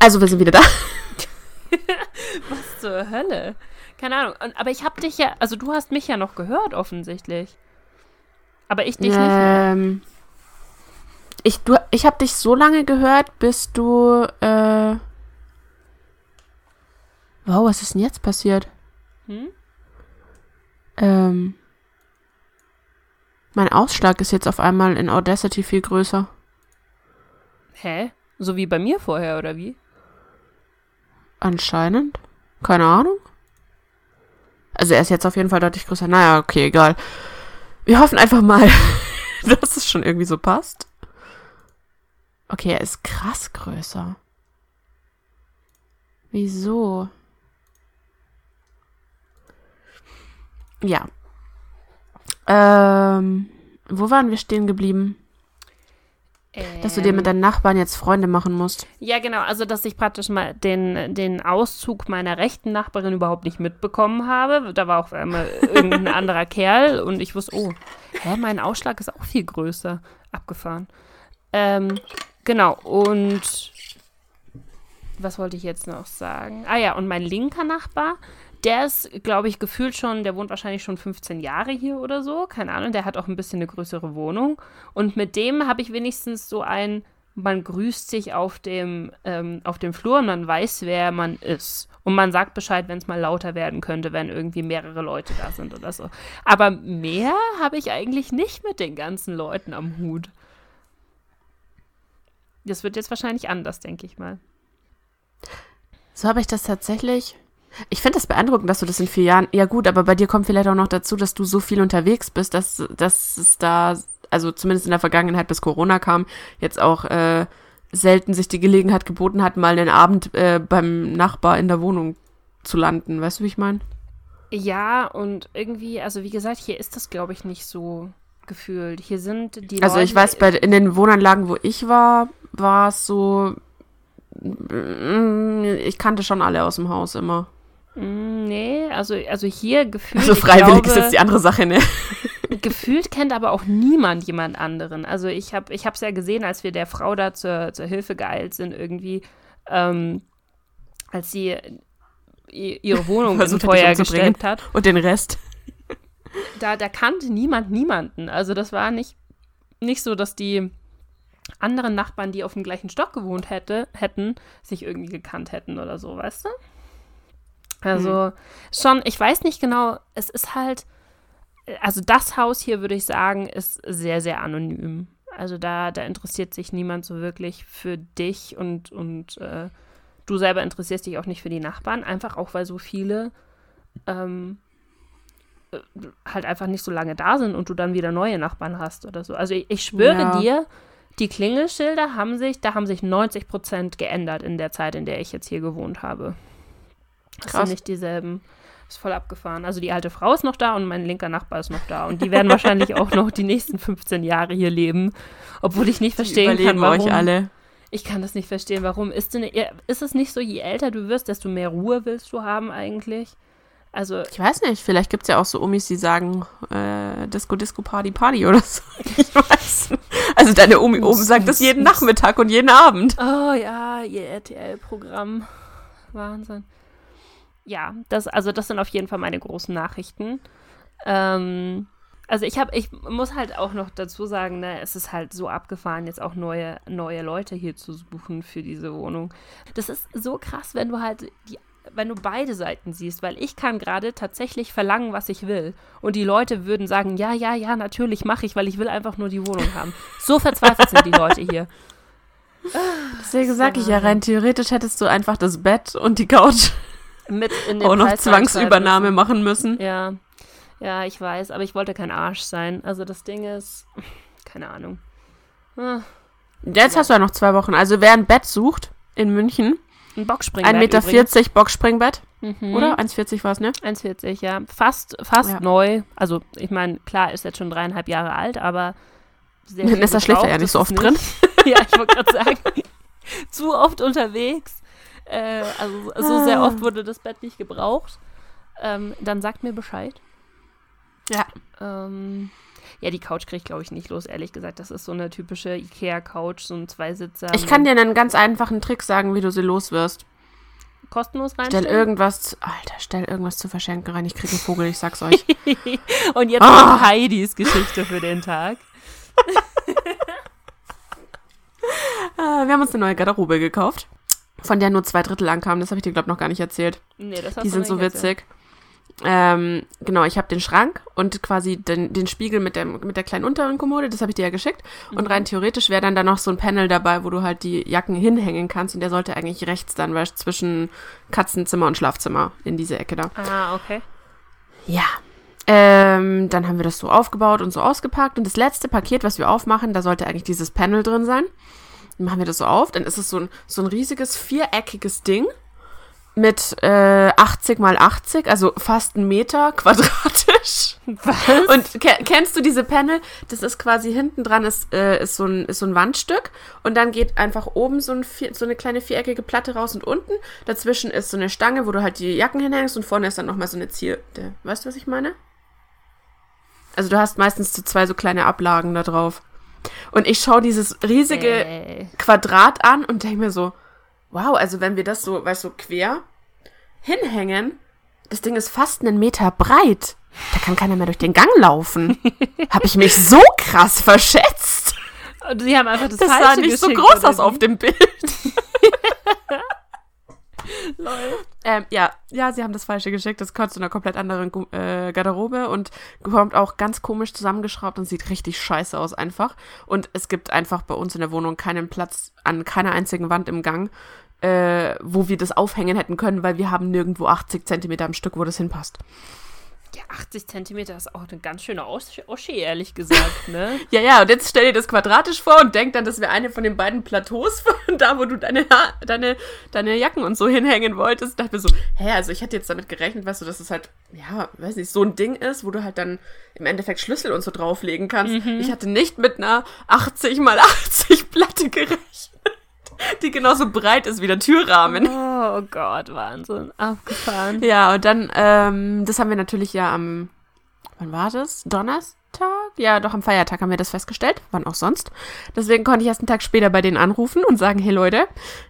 Also wir sind wieder da. Was zur Hölle? Keine Ahnung. Aber ich hab dich ja, also du hast mich ja noch gehört offensichtlich. Aber ich dich nicht. Ähm, ich du, ich habe dich so lange gehört, bis du. Äh, wow, was ist denn jetzt passiert? Hm? Ähm, mein Ausschlag ist jetzt auf einmal in Audacity viel größer. Hä? So wie bei mir vorher, oder wie? Anscheinend. Keine Ahnung. Also er ist jetzt auf jeden Fall deutlich größer. Naja, okay, egal. Wir hoffen einfach mal, dass es schon irgendwie so passt. Okay, er ist krass größer. Wieso? Ja. Ähm, wo waren wir stehen geblieben? Dass du dir mit deinen Nachbarn jetzt Freunde machen musst. Ja, genau. Also, dass ich praktisch mal den, den Auszug meiner rechten Nachbarin überhaupt nicht mitbekommen habe. Da war auch einmal irgendein anderer Kerl und ich wusste, oh, hä, mein Ausschlag ist auch viel größer. Abgefahren. Ähm, genau. Und was wollte ich jetzt noch sagen? Ah ja, und mein linker Nachbar, der ist, glaube ich, gefühlt schon, der wohnt wahrscheinlich schon 15 Jahre hier oder so. Keine Ahnung, der hat auch ein bisschen eine größere Wohnung. Und mit dem habe ich wenigstens so ein, man grüßt sich auf dem, ähm, auf dem Flur und man weiß, wer man ist. Und man sagt Bescheid, wenn es mal lauter werden könnte, wenn irgendwie mehrere Leute da sind oder so. Aber mehr habe ich eigentlich nicht mit den ganzen Leuten am Hut. Das wird jetzt wahrscheinlich anders, denke ich mal. So habe ich das tatsächlich. Ich finde das beeindruckend, dass du das in vier Jahren. Ja, gut, aber bei dir kommt vielleicht auch noch dazu, dass du so viel unterwegs bist, dass, dass es da, also zumindest in der Vergangenheit, bis Corona kam, jetzt auch äh, selten sich die Gelegenheit geboten hat, mal einen Abend äh, beim Nachbar in der Wohnung zu landen. Weißt du, wie ich meine? Ja, und irgendwie, also wie gesagt, hier ist das, glaube ich, nicht so gefühlt. Hier sind die Also Leute. ich weiß, bei, in den Wohnanlagen, wo ich war, war es so. mm, Ich kannte schon alle aus dem Haus immer. Mm, Nee, also, also hier gefühlt. Also freiwillig glaube, ist jetzt die andere Sache, ne? gefühlt kennt aber auch niemand jemand anderen. Also ich habe ich es ja gesehen, als wir der Frau da zur, zur Hilfe geeilt sind, irgendwie, ähm, als sie ihre Wohnung ins Feuer gesteckt hat. Und den Rest. Da, da kannte niemand niemanden. Also das war nicht, nicht so, dass die anderen Nachbarn, die auf dem gleichen Stock gewohnt hätte, hätten, sich irgendwie gekannt hätten oder so, weißt du? Also schon, ich weiß nicht genau, es ist halt, also das Haus hier, würde ich sagen, ist sehr, sehr anonym. Also da, da interessiert sich niemand so wirklich für dich und, und äh, du selber interessierst dich auch nicht für die Nachbarn, einfach auch, weil so viele ähm, äh, halt einfach nicht so lange da sind und du dann wieder neue Nachbarn hast oder so. Also ich, ich schwöre Ja. dir, die Klingelschilder haben sich, da haben sich 90 Prozent geändert in der Zeit, in der ich jetzt hier gewohnt habe. Das Krass. sind nicht dieselben. Ist voll abgefahren. Also die alte Frau ist noch da und mein linker Nachbar ist noch da. Und die werden wahrscheinlich auch noch die nächsten 15 Jahre hier leben. Obwohl ich nicht verstehen kann, warum. euch alle. Ich kann das nicht verstehen, warum. Ist, denn, ist es nicht so, je älter du wirst, desto mehr Ruhe willst du haben eigentlich? Also, Ich weiß nicht, vielleicht gibt es ja auch so Omis, die sagen, äh, Disco, Disco, Party, Party oder so. Ich weiß. nicht. Also deine Omi oben sagt das jeden Nachmittag und jeden Abend. oh ja, ihr RTL-Programm. Wahnsinn. Ja, das, also das sind auf jeden Fall meine großen Nachrichten. Ähm, also ich habe, ich muss halt auch noch dazu sagen, ne, es ist halt so abgefahren, jetzt auch neue, neue Leute hier zu suchen für diese Wohnung. Das ist so krass, wenn du halt die, wenn du beide Seiten siehst, weil ich kann gerade tatsächlich verlangen, was ich will. Und die Leute würden sagen, ja, ja, ja, natürlich mache ich, weil ich will einfach nur die Wohnung haben. So verzweifelt sind die Leute hier. Deswegen sag ich ja, rein theoretisch hättest du einfach das Bett und die Couch Mit in den auch noch Preis Zwangsübernahme machen müssen. Ja. Ja, ich weiß, aber ich wollte kein Arsch sein. Also das Ding ist, keine Ahnung. Ah, Jetzt hast du ja noch zwei Wochen. Also wer ein Bett sucht in München, Ein Boxspringbett 1,40 Meter übrigens. Boxspringbett, Mhm. oder? 1,40 war es, ne? 1,40, ja. Fast, fast Ja. neu. Also, ich meine, klar, ist jetzt schon dreieinhalb Jahre alt, aber sehr Nessa schläft ja nicht so oft es drin. nicht. ja, ich wollte gerade sagen, zu oft unterwegs. Äh, also so sehr oft wurde das Bett nicht gebraucht. Ähm, dann sagt mir Bescheid. Ja. Ähm, ja, die Couch kriege ich, glaube ich, nicht los, ehrlich gesagt. Das ist so eine typische Ikea-Couch, so ein Zweisitzer. Ich kann dir einen ganz einfachen Trick sagen, wie du sie los wirst. kostenlos Stell reinstellen. irgendwas, Alter, stell irgendwas zu verschenken rein. Ich krieg einen Vogel, ich sag's euch. Und jetzt Ah. kommt Heidis Geschichte für den Tag. Äh, wir haben uns eine neue Garderobe gekauft, von der nur zwei Drittel ankamen. Das habe ich dir, glaube ich, noch gar nicht erzählt. Nee, das hast Die sind so erzählt. witzig. Ähm, genau, ich habe den Schrank und quasi den, den Spiegel mit, dem, mit der kleinen unteren Kommode, das habe ich dir ja geschickt. Mhm. Und rein theoretisch wäre dann da noch so ein Panel dabei, wo du halt die Jacken hinhängen kannst. Und der sollte eigentlich rechts dann, weil zwischen Katzenzimmer und Schlafzimmer in diese Ecke da. Ah, okay. Ja. Ähm, dann haben wir das so aufgebaut und so ausgepackt. Und das letzte Paket, was wir aufmachen, da sollte eigentlich dieses Panel drin sein. Machen wir das so auf. Dann ist es so ein, so ein riesiges viereckiges Ding mit äh, 80 mal 80, also fast ein Meter quadratisch. Was? Und ke kennst du diese Panel? Das ist quasi hinten dran ist, äh, ist, so ein, ist so ein Wandstück und dann geht einfach oben so, ein vier, so eine kleine viereckige Platte raus und unten. Dazwischen ist so eine Stange, wo du halt die Jacken hinhängst und vorne ist dann nochmal so eine Ziel. Der, weißt du, was ich meine? Also du hast meistens so zwei so kleine Ablagen da drauf. Und ich schaue dieses riesige Äh, Quadrat an und denke mir so, wow, also wenn wir das so, weißt du, so quer hinhängen, das Ding ist fast einen Meter breit. Da kann keiner mehr durch den Gang laufen. Hab ich mich so krass verschätzt. und sie haben einfach das, Das Falsche sah nicht so groß aus auf dem Bild. Läuft. Ähm, ja, ja, sie haben das Falsche geschickt. Das kommt zu einer komplett anderen äh, Garderobe und kommt auch ganz komisch zusammengeschraubt und sieht richtig scheiße aus einfach. Und es gibt einfach bei uns in der Wohnung keinen Platz an keiner einzigen Wand im Gang, äh, wo wir das aufhängen hätten können, weil wir haben nirgendwo 80 Zentimeter am Stück, wo das hinpasst. Ja, 80 Zentimeter ist auch eine ganz schöne Os- Oschi, ehrlich gesagt, ne? Ja, ja, und jetzt stell dir das quadratisch vor und denk dann, das wäre eine von den beiden Plateaus von da, wo du deine, Ha- deine, deine Jacken und so hinhängen wolltest. Ich dachte mir so, hä, also ich hätte jetzt damit gerechnet, weißt du, dass es halt, ja, weiß nicht, so ein Ding ist, wo du halt dann im Endeffekt Schlüssel und so drauflegen kannst. Ich hatte nicht mit einer 80 mal 80 Platte gerechnet, die genauso breit ist wie der Türrahmen. Oh Gott, Wahnsinn. Abgefahren. Ja, und dann, ähm, das haben wir natürlich ja am, wann war das? Donnerstag? Ja, doch am Feiertag haben wir das festgestellt, wann auch sonst. Deswegen konnte ich erst einen Tag später bei denen anrufen und sagen, hey Leute,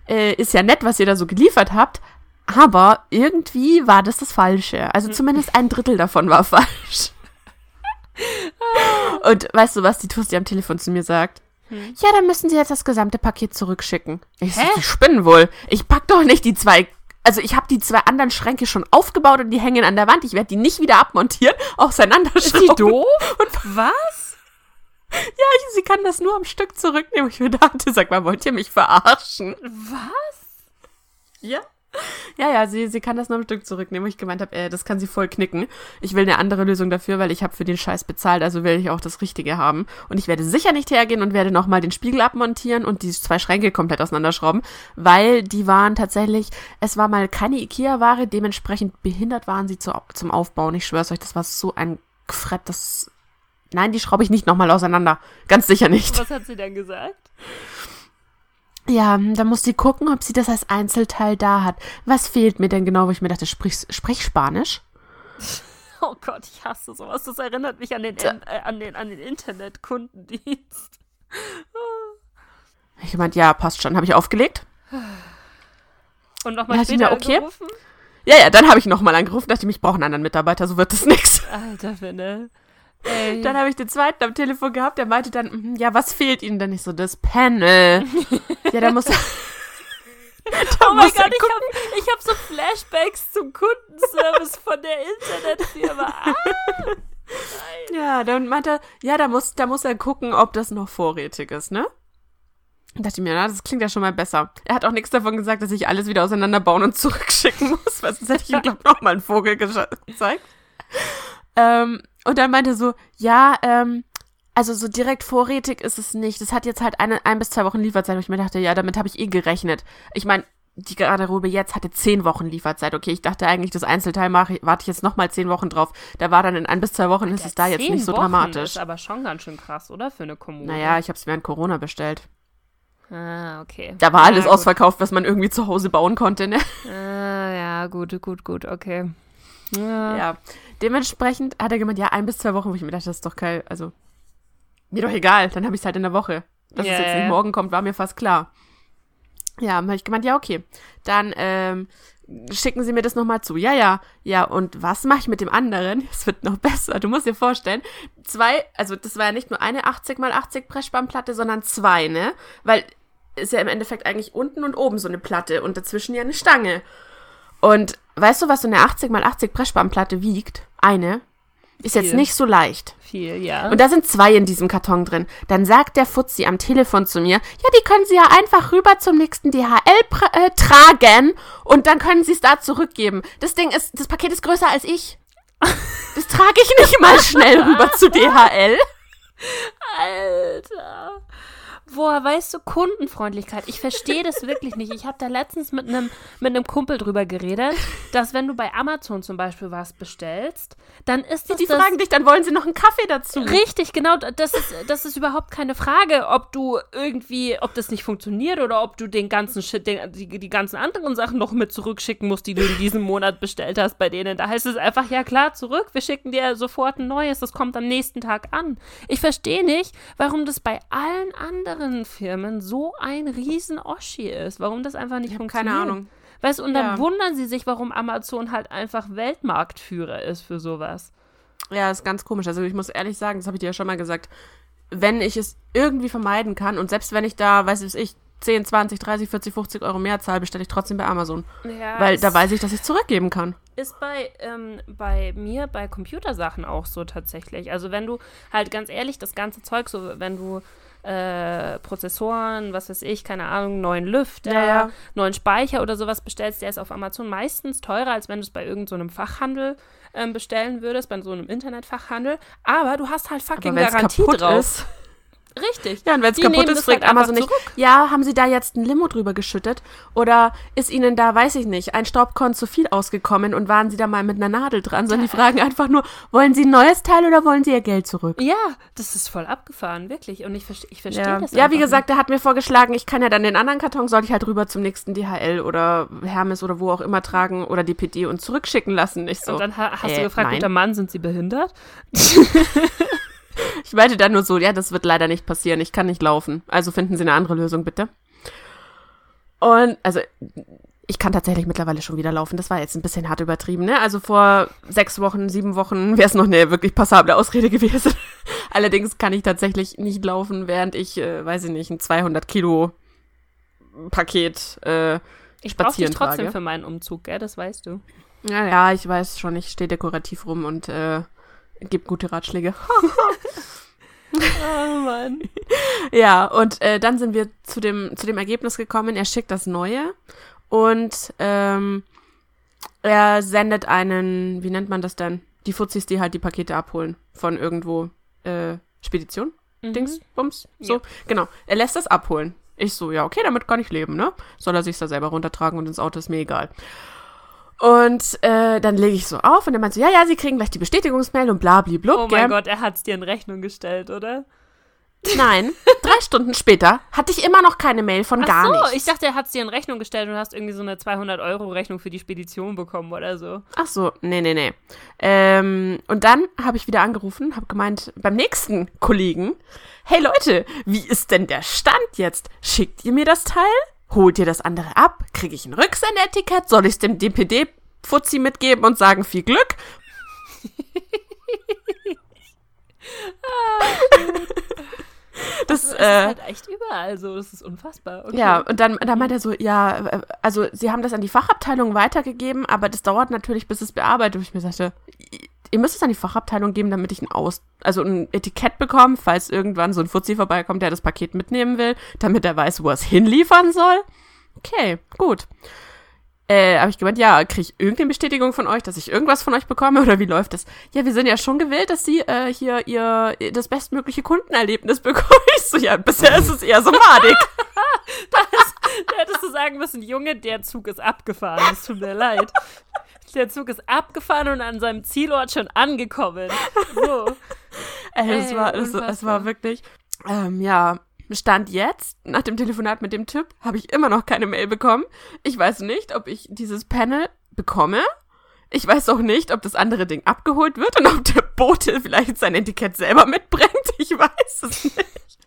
äh, ist ja nett, was ihr da so geliefert habt, aber irgendwie war das das Falsche. Also zumindest ein Drittel davon war falsch. und weißt du, was die Tusti am Telefon zu mir sagt? Ja, dann müssen sie jetzt das gesamte Paket zurückschicken. Ich so, die spinnen wohl. Ich pack doch nicht die zwei. Also ich habe die zwei anderen Schränke schon aufgebaut und die hängen an der Wand. Ich werde die nicht wieder abmontieren, auseinanderschrauben. Ist die doof? Was? Ja, ich, sie kann das nur am Stück zurücknehmen. Ich mir dachte, sag mal, wollt ihr mich verarschen? Was? Ja. Ja, ja, sie, sie kann das nur am Stück zurücknehmen. wo Ich gemeint habe, äh, das kann sie voll knicken. Ich will eine andere Lösung dafür, weil ich habe für den Scheiß bezahlt, also will ich auch das Richtige haben. Und ich werde sicher nicht hergehen und werde nochmal den Spiegel abmontieren und die zwei Schränke komplett auseinanderschrauben, weil die waren tatsächlich, es war mal keine Ikea-Ware, dementsprechend behindert waren sie zu, zum Aufbauen. Ich schwör's euch, das war so ein Frett, das... Nein, die schraube ich nicht nochmal auseinander. Ganz sicher nicht. Was hat sie denn gesagt? Ja, da muss sie gucken, ob sie das als Einzelteil da hat. Was fehlt mir denn genau, wo ich mir dachte, sprich, sprich Spanisch? Oh Gott, ich hasse sowas. Das erinnert mich an den, äh, an den, an den Internetkundendienst. Ich gemeint, ja, passt schon. Habe ich aufgelegt? Und nochmal später mir okay. angerufen. Ja, ja, dann habe ich nochmal angerufen, dachte ich, ich brauche einen anderen Mitarbeiter, so wird das nix. Alter Finne. Ey. Dann habe ich den zweiten am Telefon gehabt, der meinte dann, mhm, ja, was fehlt Ihnen denn nicht so? Das Panel. ja, da muss da oh mein Gott, ich habe ich hab so Flashbacks zum Kundenservice von der Internetfirma. Ah, Ja, dann meinte er, ja, da muss, da muss er gucken, ob das noch vorrätig ist, ne? Und dachte ich mir, na, das klingt ja schon mal besser. Er hat auch nichts davon gesagt, dass ich alles wieder auseinanderbauen und zurückschicken muss, weil sonst hätte ich ihm, glaube ich, nochmal einen Vogel gezeigt. Ähm, und dann meinte er so, ja, ähm, also so direkt vorrätig ist es nicht. Das hat jetzt halt eine, ein bis zwei Wochen Lieferzeit. Und ich mir dachte, ja, damit habe ich eh gerechnet. Ich meine, die Garderobe jetzt hatte zehn Wochen Lieferzeit. Okay, ich dachte eigentlich, das Einzelteil mache ich, warte ich jetzt nochmal zehn Wochen drauf. Da war dann in ein bis zwei Wochen, ist es da jetzt nicht so Wochen dramatisch. Ist aber schon ganz schön krass, oder? Für eine Kommune. Naja, ich habe es während Corona bestellt. Ah, okay. Da war alles ja, ausverkauft, was man irgendwie zu Hause bauen konnte, ne? Ah, ja, gut, gut, gut, okay. Ja. Ja. Dementsprechend hat er gemeint, ja, ein bis zwei Wochen, wo ich mir dachte, das ist doch geil. Also, mir doch egal, dann habe ich es halt in der Woche. Dass Ja, es jetzt nicht morgen kommt, war mir fast klar. Ja, habe ich gemeint, ja, okay. Dann ähm, schicken Sie mir das nochmal zu. Ja, ja, ja. Und was mache ich mit dem anderen? Es wird noch besser. Du musst dir vorstellen, zwei, also das war ja nicht nur eine 80 mal 80 Pressspanplatte, sondern zwei, ne? Weil ist ja im Endeffekt eigentlich unten und oben so eine Platte und dazwischen ja eine Stange. Und weißt du, was so eine 80 mal 80 Pressspanplatte wiegt? Eine. Ist jetzt Viel. nicht so leicht. Viel, ja. Und da sind zwei in diesem Karton drin. Dann sagt der Fuzzi am Telefon zu mir, ja, die können Sie ja einfach rüber zum nächsten DHL äh, tragen und dann können Sie es da zurückgeben. Das Ding ist, das Paket ist größer als ich. Das trage ich nicht mal schnell rüber zu DHL. Alter. Boah, weißt du, Kundenfreundlichkeit. Ich verstehe das wirklich nicht. Ich habe da letztens mit einem mit einem Kumpel drüber geredet, dass wenn du bei Amazon zum Beispiel was bestellst, dann ist das Die das fragen dich, dann wollen sie noch einen Kaffee dazu. Richtig, genau. Das ist, das ist überhaupt keine Frage, ob du irgendwie, ob das nicht funktioniert oder ob du den ganzen Shit, den, die, die ganzen anderen Sachen noch mit zurückschicken musst, die du in diesem Monat bestellt hast bei denen. Da heißt es einfach, ja klar, zurück, wir schicken dir sofort ein neues, das kommt am nächsten Tag an. Ich verstehe nicht, warum das bei allen anderen Firmen so ein riesen Oschi ist, warum das einfach nicht Ich funktioniert. keine Ahnung. Weißt du, und dann Ja. wundern sie sich, warum Amazon halt einfach Weltmarktführer ist für sowas. Ja, ist ganz komisch. Also ich muss ehrlich sagen, das habe ich dir ja schon mal gesagt, wenn ich es irgendwie vermeiden kann und selbst wenn ich da, weiß ich, 10, 20, 30, 40, 50 Euro mehr zahle, bestelle ich trotzdem bei Amazon. Ja, Weil es- da weiß ich, dass ich zurückgeben kann. Ist bei, ähm, bei mir bei Computersachen auch so tatsächlich. Also wenn du halt ganz ehrlich das ganze Zeug, so wenn du äh, Prozessoren, was weiß ich, keine Ahnung, neuen Lüfter, Ja, neuen Speicher oder sowas bestellst, der ist auf Amazon meistens teurer, als wenn du es bei irgendeinem Fachhandel ähm, bestellen würdest, bei so einem Internetfachhandel. Aber du hast halt fucking Garantie drauf. ist. Richtig. Ja, und wenn es kaputt ist, fragt halt Amazon nicht, zurück. ja, haben Sie da jetzt ein Limo drüber geschüttet? Oder ist Ihnen da, weiß ich nicht, ein Staubkorn zu viel ausgekommen und waren Sie da mal mit einer Nadel dran? Sondern die fragen einfach nur, wollen Sie ein neues Teil oder wollen Sie Ihr Geld zurück? Ja, das ist voll abgefahren, wirklich. Und ich verstehe ich versteh Ja, das ja wie gesagt, er hat mir vorgeschlagen, ich kann ja dann den anderen Karton, soll ich halt rüber zum nächsten DHL oder Hermes oder wo auch immer tragen oder DPD und zurückschicken lassen. Ich nicht. so, Und dann ha hast äh, du gefragt, nein. guter Mann, sind sie behindert? Ich meinte dann nur so, ja, das wird leider nicht passieren. Ich kann nicht laufen. Also finden Sie eine andere Lösung, bitte. Und, also, ich kann tatsächlich mittlerweile schon wieder laufen. Das war jetzt ein bisschen hart übertrieben, ne? Also vor sechs Wochen, sieben Wochen wäre es noch eine wirklich passable Ausrede gewesen. Allerdings kann ich tatsächlich nicht laufen, während ich, äh, weiß ich nicht, ein 200 Kilo Paket äh, Ich brauche dich spazieren trotzdem trage. für meinen Umzug, gell? Das weißt du. Ja, ja, ich weiß schon, ich stehe dekorativ rum und äh, gebe gute Ratschläge. Oh Mann. Ja, und äh, dann sind wir zu dem, zu dem Ergebnis gekommen, er schickt das Neue und ähm, er sendet einen, wie nennt man das denn? Die Fuzis, die halt die Pakete abholen von irgendwo, äh, Spedition? Mhm. Dings, Bums, so. Ja. Genau, er lässt das abholen. Ich so, ja, okay, damit kann ich leben, ne? Soll er sich da selber runtertragen und ins Auto ist mir egal. Und äh, dann lege ich so auf und er meint so, ja, ja, sie kriegen gleich die Bestätigungsmail und bla, bli, blub, Oh gell? mein Gott, er hat's dir in Rechnung gestellt, oder? Nein, drei Stunden später hatte ich immer noch keine Mail von gar Ach so, nichts. ich dachte, er hat's dir in Rechnung gestellt und hast irgendwie so eine 200-Euro-Rechnung für die Spedition bekommen oder so. Ach so, nee, nee, nee. Ähm, und dann habe ich wieder angerufen, habe gemeint, beim nächsten Kollegen, hey Leute, wie ist denn der Stand jetzt? Schickt ihr mir das Teil? Holt ihr das andere ab? Kriege ich ein Rücksendetikett? Soll ich es dem DPD-Fuzzi mitgeben und sagen, viel Glück? das, Das ist äh, halt echt überall so, das ist unfassbar. Okay. Ja, und dann, dann meint er so, ja, äh, also sie haben das an die Fachabteilung weitergegeben, aber das dauert natürlich, bis es bearbeitet. Und ich mir sagte, ihr müsst es an die Fachabteilung geben, damit ich ein Aus, also ein Etikett bekomme, falls irgendwann so ein Fuzzi vorbeikommt, der das Paket mitnehmen will, damit er weiß, wo er es hinliefern soll. Okay, gut. Äh, habe ich gemeint, ja, kriege ich irgendeine Bestätigung von euch, dass ich irgendwas von euch bekomme oder wie läuft das? Ja, wir sind ja schon gewillt, dass sie äh, hier ihr das bestmögliche Kundenerlebnis bekommen. Ich so, ja, bisher ist es eher so madig. Da hättest du sagen müssen, Junge, der Zug ist abgefahren. Es tut mir leid. Der Zug ist abgefahren und an seinem Zielort schon angekommen. So. Ey, es war, es, es war wirklich, ähm, ja, Stand jetzt, nach dem Telefonat mit dem Typ, habe ich immer noch keine Mail bekommen. Ich weiß nicht, ob ich dieses Panel bekomme. Ich weiß auch nicht, ob das andere Ding abgeholt wird und ob der Bote vielleicht sein Etikett selber mitbringt. Ich weiß es nicht.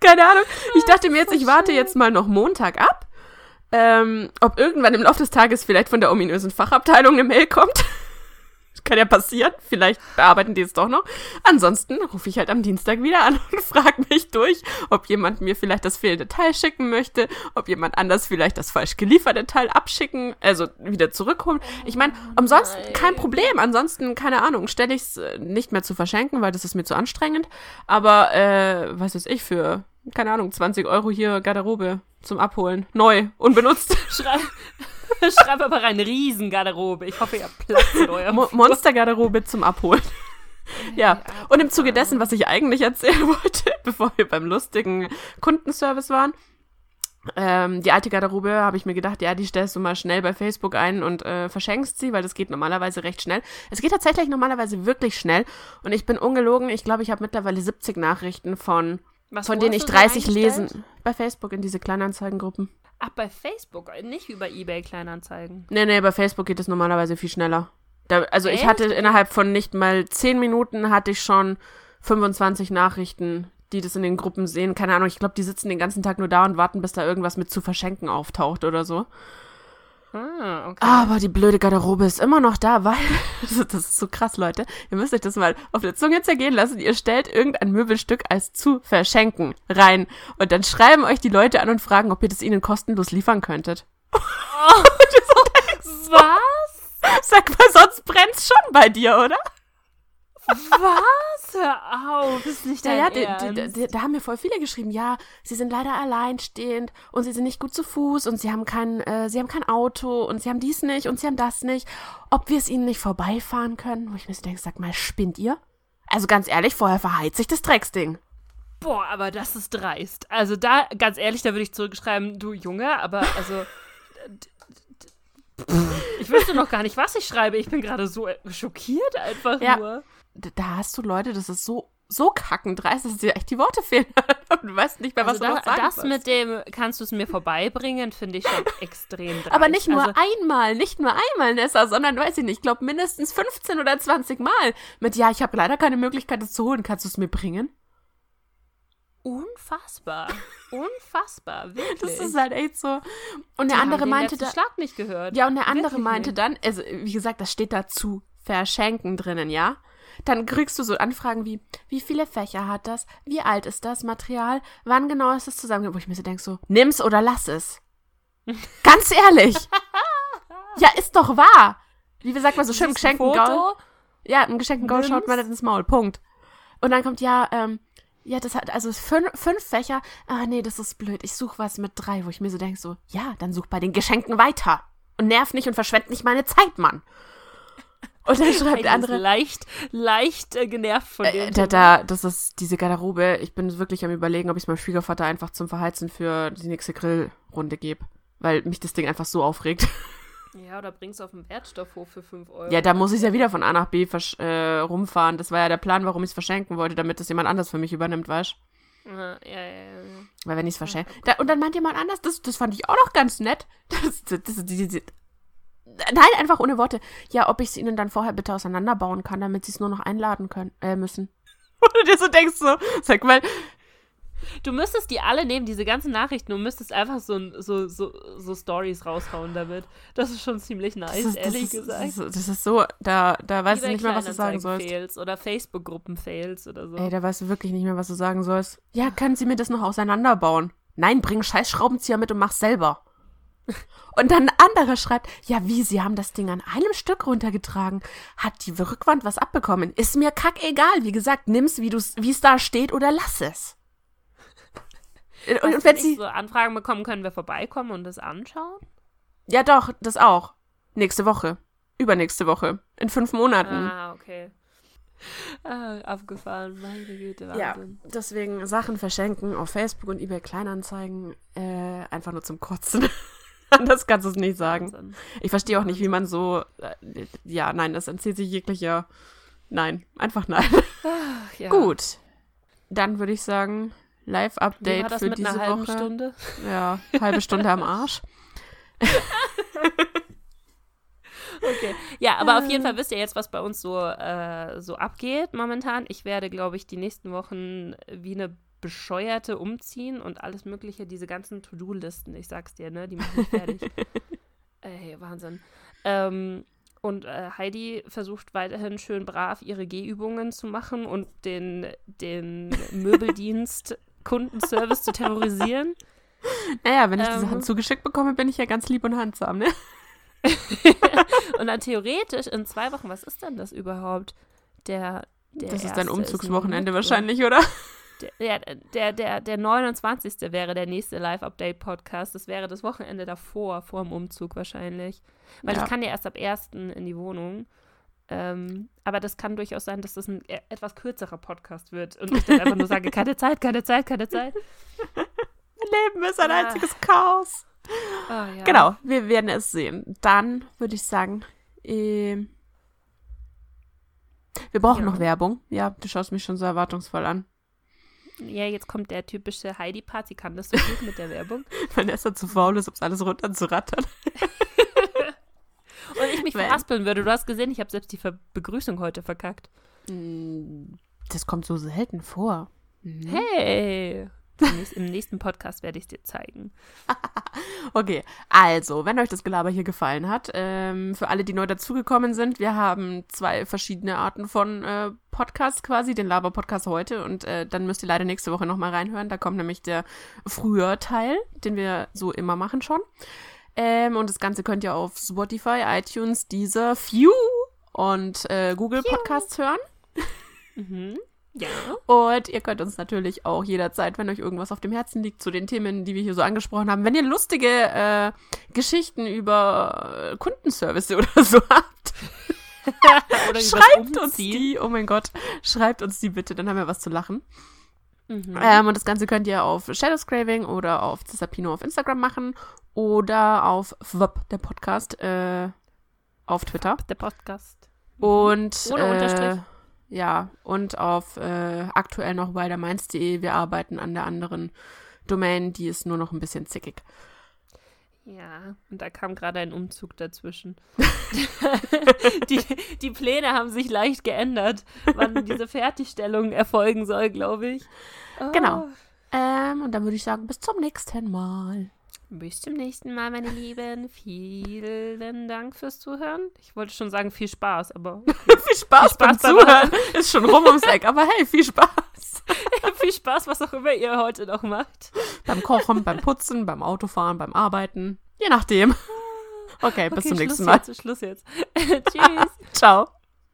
Keine Ahnung. Ich dachte mir jetzt, ich warte jetzt mal noch Montag ab, ähm, ob irgendwann im Laufe des Tages vielleicht von der ominösen Fachabteilung eine Mail kommt. Kann ja passieren. Vielleicht bearbeiten die es doch noch. Ansonsten rufe ich halt am Dienstag wieder an und frage mich durch, ob jemand mir vielleicht das fehlende Teil schicken möchte, ob jemand anders vielleicht das falsch gelieferte Teil abschicken, also wieder zurückholen. Ich meine, umsonst kein Problem. Ansonsten, keine Ahnung, stelle ich es äh, nicht mehr zu verschenken, weil das ist mir zu anstrengend. Aber, äh, was weiß ich, für, keine Ahnung, 20 Euro hier Garderobe zum Abholen. Neu, unbenutzt. Schrei Schreib aber rein, Riesengarderobe. Ich hoffe, ihr habt Platz in eurem Mo Monstergarderobe zum Abholen. Ja, und im Zuge dessen, was ich eigentlich erzählen wollte, bevor wir beim lustigen Kundenservice waren, ähm, die alte Garderobe habe ich mir gedacht, ja, die stellst du mal schnell bei Facebook ein und äh, verschenkst sie, weil das geht normalerweise recht schnell. Es geht tatsächlich normalerweise wirklich schnell und ich bin ungelogen, ich glaube, ich habe mittlerweile 70 Nachrichten von, Was, von denen ich du sie 30 eingestellt? lesen. Bei Facebook in diese Kleinanzeigengruppen. Ach, bei Facebook, nicht über Ebay Kleinanzeigen. Nee, nee, bei Facebook geht es normalerweise viel schneller. Da, also ich Echt? hatte innerhalb von nicht mal 10 Minuten hatte ich schon 25 Nachrichten, die das in den Gruppen sehen. Keine Ahnung, ich glaube, die sitzen den ganzen Tag nur da und warten, bis da irgendwas mit zu verschenken auftaucht oder so. Ah, okay. Aber die blöde Garderobe ist immer noch da, weil, das ist so krass, Leute. Ihr müsst euch das mal auf der Zunge zergehen lassen. Ihr stellt irgendein Möbelstück als zu verschenken rein. Und dann schreiben euch die Leute an und fragen, ob ihr das ihnen kostenlos liefern könntet. Was? Sag mal, sonst brennt's schon bei dir, oder? Was? Hör auf, ist nicht Ja, dein ja, die, Ernst. die, die, da haben mir voll viele geschrieben, ja, sie sind leider alleinstehend und sie sind nicht gut zu Fuß und sie haben kein, äh, sie haben kein Auto und sie haben dies nicht und sie haben das nicht. Ob wir es ihnen nicht vorbeifahren können? Wo ich mir so denke, sag mal, spinnt ihr? Also ganz ehrlich, vorher verheizt sich das Drecksding. Boah, aber das ist dreist. Also da, ganz ehrlich, da würde ich zurückschreiben, du Junge, aber also. Ich wüsste noch gar nicht, was ich schreibe. Ich bin gerade so schockiert einfach Ja. nur. Da, hast du Leute, das ist so, so kackendreist, dass dir echt die Worte fehlen. Und du weißt nicht mehr, was Also du da, noch sagen das sollst. mit dem, kannst du es mir vorbeibringen, finde ich schon extrem dreist. Aber nicht nur Also, einmal, nicht nur einmal, Nessa, sondern, weiß ich nicht, ich glaube mindestens 15 oder 20 Mal. Mit, ja, ich habe leider keine Möglichkeit, das zu holen. Kannst du es mir bringen? unfassbar. Unfassbar, wirklich. Das ist halt echt so. Und Die der haben andere meinte da, Schlag nicht gehört. ja, und der andere Wirklich meinte nicht. dann, also wie gesagt, das steht da zu verschenken drinnen, ja? Dann kriegst du so Anfragen wie, wie viele Fächer hat das? Wie alt ist das Material? Wann genau ist es zusammen? Wo ich mir so denke, so, nimm's oder lass es. Ganz ehrlich. ja, ist doch wahr. Wie sagt man so schön, geschenkten Gaul. Foto? Ja, im geschenkten Gaul schaut man nicht ins Maul. Punkt. Und dann kommt, ja, ähm, ja, das hat, also fünf, fünf Fächer. Ah, nee, das ist blöd. Ich suche was mit drei, wo ich mir so denke, so, ja, dann such bei den Geschenken weiter. Und nerv nicht und verschwend nicht meine Zeit, Mann. Und dann schreibt der andere, leicht, leicht äh, genervt von äh, dem. da, Thema. da, das ist diese Garderobe. Ich bin wirklich am überlegen, ob ich es meinem Schwiegervater einfach zum Verheizen für die nächste Grillrunde gebe. Weil mich das Ding einfach so aufregt. Ja, oder bring's auf den Wertstoffhof für 5 Euro. Ja, da muss ich ja wieder von A nach B äh, rumfahren. Das war ja der Plan, warum ich es verschenken wollte, damit das jemand anders für mich übernimmt, weißt du? Ja, ja, ja. ja. Weil wenn ich es verschenke. Da, und dann meint jemand anders, das, das fand ich auch noch ganz nett. Das, das, das, die, die, nein, einfach ohne Worte. Ja, ob ich es ihnen dann vorher bitte auseinanderbauen kann, damit sie es nur noch einladen können, äh, müssen. Und du dir so denkst so, sag mal, Du müsstest die alle nehmen, diese ganzen Nachrichten, und müsstest einfach so, so, so, so Stories raushauen damit. Das ist schon ziemlich nice, das ist, das ehrlich ist, gesagt. Das ist, das ist so, da, da weißt du nicht mehr, was du sagen sollst. Kleinanzeigen-Fails oder Facebook-Gruppen-Fails oder so. Ey, da weißt du wirklich nicht mehr, was du sagen sollst. Ja, können Sie mir das noch auseinanderbauen? Nein, bring scheiß Schraubenzieher mit und mach's selber. Und dann ein anderer schreibt, ja wie, Sie haben das Ding an einem Stück runtergetragen. Hat die Rückwand was abbekommen? Ist mir kackegal. Wie gesagt, nimm's, wie du's, wie es da steht oder lass es. Und, und wenn sie, so Anfragen bekommen, können wir vorbeikommen und das anschauen? ja doch, das auch. Nächste Woche. Übernächste Woche. In fünf Monaten. Ah, okay. Ah, abgefahren, meine Güte, Ja, Wahnsinn. deswegen Sachen verschenken auf Facebook und eBay Kleinanzeigen äh, einfach nur zum Kotzen. Anders kannst du es nicht sagen. Wahnsinn. Ich verstehe auch nicht, wie man so. Äh, ja, nein, das entzieht sich jeglicher. Nein, einfach nein. Ach, ja. Gut. Dann würde ich sagen, Live-Update das für mit diese einer halben Woche. Stunde? Ja, halbe Stunde am Arsch. Okay. Ja, aber auf Äh. jeden Fall wisst ihr jetzt, was bei uns so, äh, so abgeht momentan. Ich werde, glaube ich, die nächsten Wochen wie eine Bescheuerte umziehen und alles Mögliche, diese ganzen To-Do-Listen, ich sag's dir, ne, die machen mich fertig. Ey, Wahnsinn. Ähm, und äh, Heidi versucht weiterhin schön brav ihre Gehübungen zu machen und den, den Möbeldienst Kundenservice zu terrorisieren. Naja, wenn ich die Ähm. Sachen zugeschickt bekomme, bin ich ja ganz lieb und handsam, ne? und dann theoretisch in zwei Wochen, was ist denn das überhaupt? Der, der das ist dein Umzugswochenende wahrscheinlich, oder? Der, ja, der, der, der 29. wäre der nächste Live-Update-Podcast. Das wäre das Wochenende davor, vor dem Umzug wahrscheinlich. Weil Ja. ich kann ja erst ab 1. in die Wohnung. Ähm, aber das kann durchaus sein, dass das ein e- etwas kürzerer Podcast wird und ich dann einfach nur sage, keine Zeit, keine Zeit, keine Zeit. Mein Leben ist ein Ah. einziges Chaos. Ah, ja. Genau, wir werden es sehen. Dann würde ich sagen, ähm, wir brauchen Ja. noch Werbung. Ja, du schaust mich schon so erwartungsvoll an. Ja, jetzt kommt der typische Heidi-Part. Sie kann das so gut mit der Werbung. Vanessa zu faul ist, um alles runterzurattern. Und ich mich Wenn- verhaspeln würde. Du hast gesehen, ich habe selbst die Ver Begrüßung heute verkackt. Mm, Das kommt so selten vor. Mhm. Hey! Im nächsten- Podcast werde ich es dir zeigen. Okay, also, wenn euch das Gelaber hier gefallen hat, ähm, für alle, die neu dazugekommen sind, wir haben zwei verschiedene Arten von äh, Podcasts quasi, den Laber-Podcast heute und äh, dann müsst ihr leider nächste Woche nochmal reinhören. Da kommt nämlich der früher Teil, den wir so immer machen schon. Ähm, und das Ganze könnt ihr auf Spotify, iTunes, Deezer, Phew und äh, Google Podcasts hören. Mhm. Ja. Und ihr könnt uns natürlich auch jederzeit, wenn euch irgendwas auf dem Herzen liegt, zu den Themen, die wir hier so angesprochen haben, wenn ihr lustige äh, Geschichten über äh, Kundenservice oder so habt, schreibt uns die. Oh mein Gott, schreibt uns die bitte, dann haben wir was zu lachen. Mhm. Ähm, und das Ganze könnt ihr auf Shadowscraving oder auf Cesapino auf Instagram machen oder auf FWP, der Podcast, äh, auf Twitter. Der Podcast. Und Ohne äh, Unterstrich. Ja, und auf äh, aktuell noch widerminds.de. Wir arbeiten an der anderen Domain, die ist nur noch ein bisschen zickig. Ja, und da kam gerade ein Umzug dazwischen. die, die Pläne haben sich leicht geändert, wann diese Fertigstellung erfolgen soll, glaube ich. Oh. Genau. Ähm, und dann würde ich sagen, bis zum nächsten Mal. Bis zum nächsten Mal, meine Lieben. Vielen Dank fürs Zuhören. Ich wollte schon sagen, viel Spaß, aber viel Spaß, Spaß beim Zuhören. Ist schon rum ums Eck, aber hey, viel Spaß. viel Spaß, was auch immer ihr heute noch macht. beim Kochen, beim Putzen, beim Autofahren, beim Arbeiten. Je nachdem. Okay, bis Okay, zum Schluss nächsten Mal. Jetzt, Schluss jetzt. Tschüss. Ciao.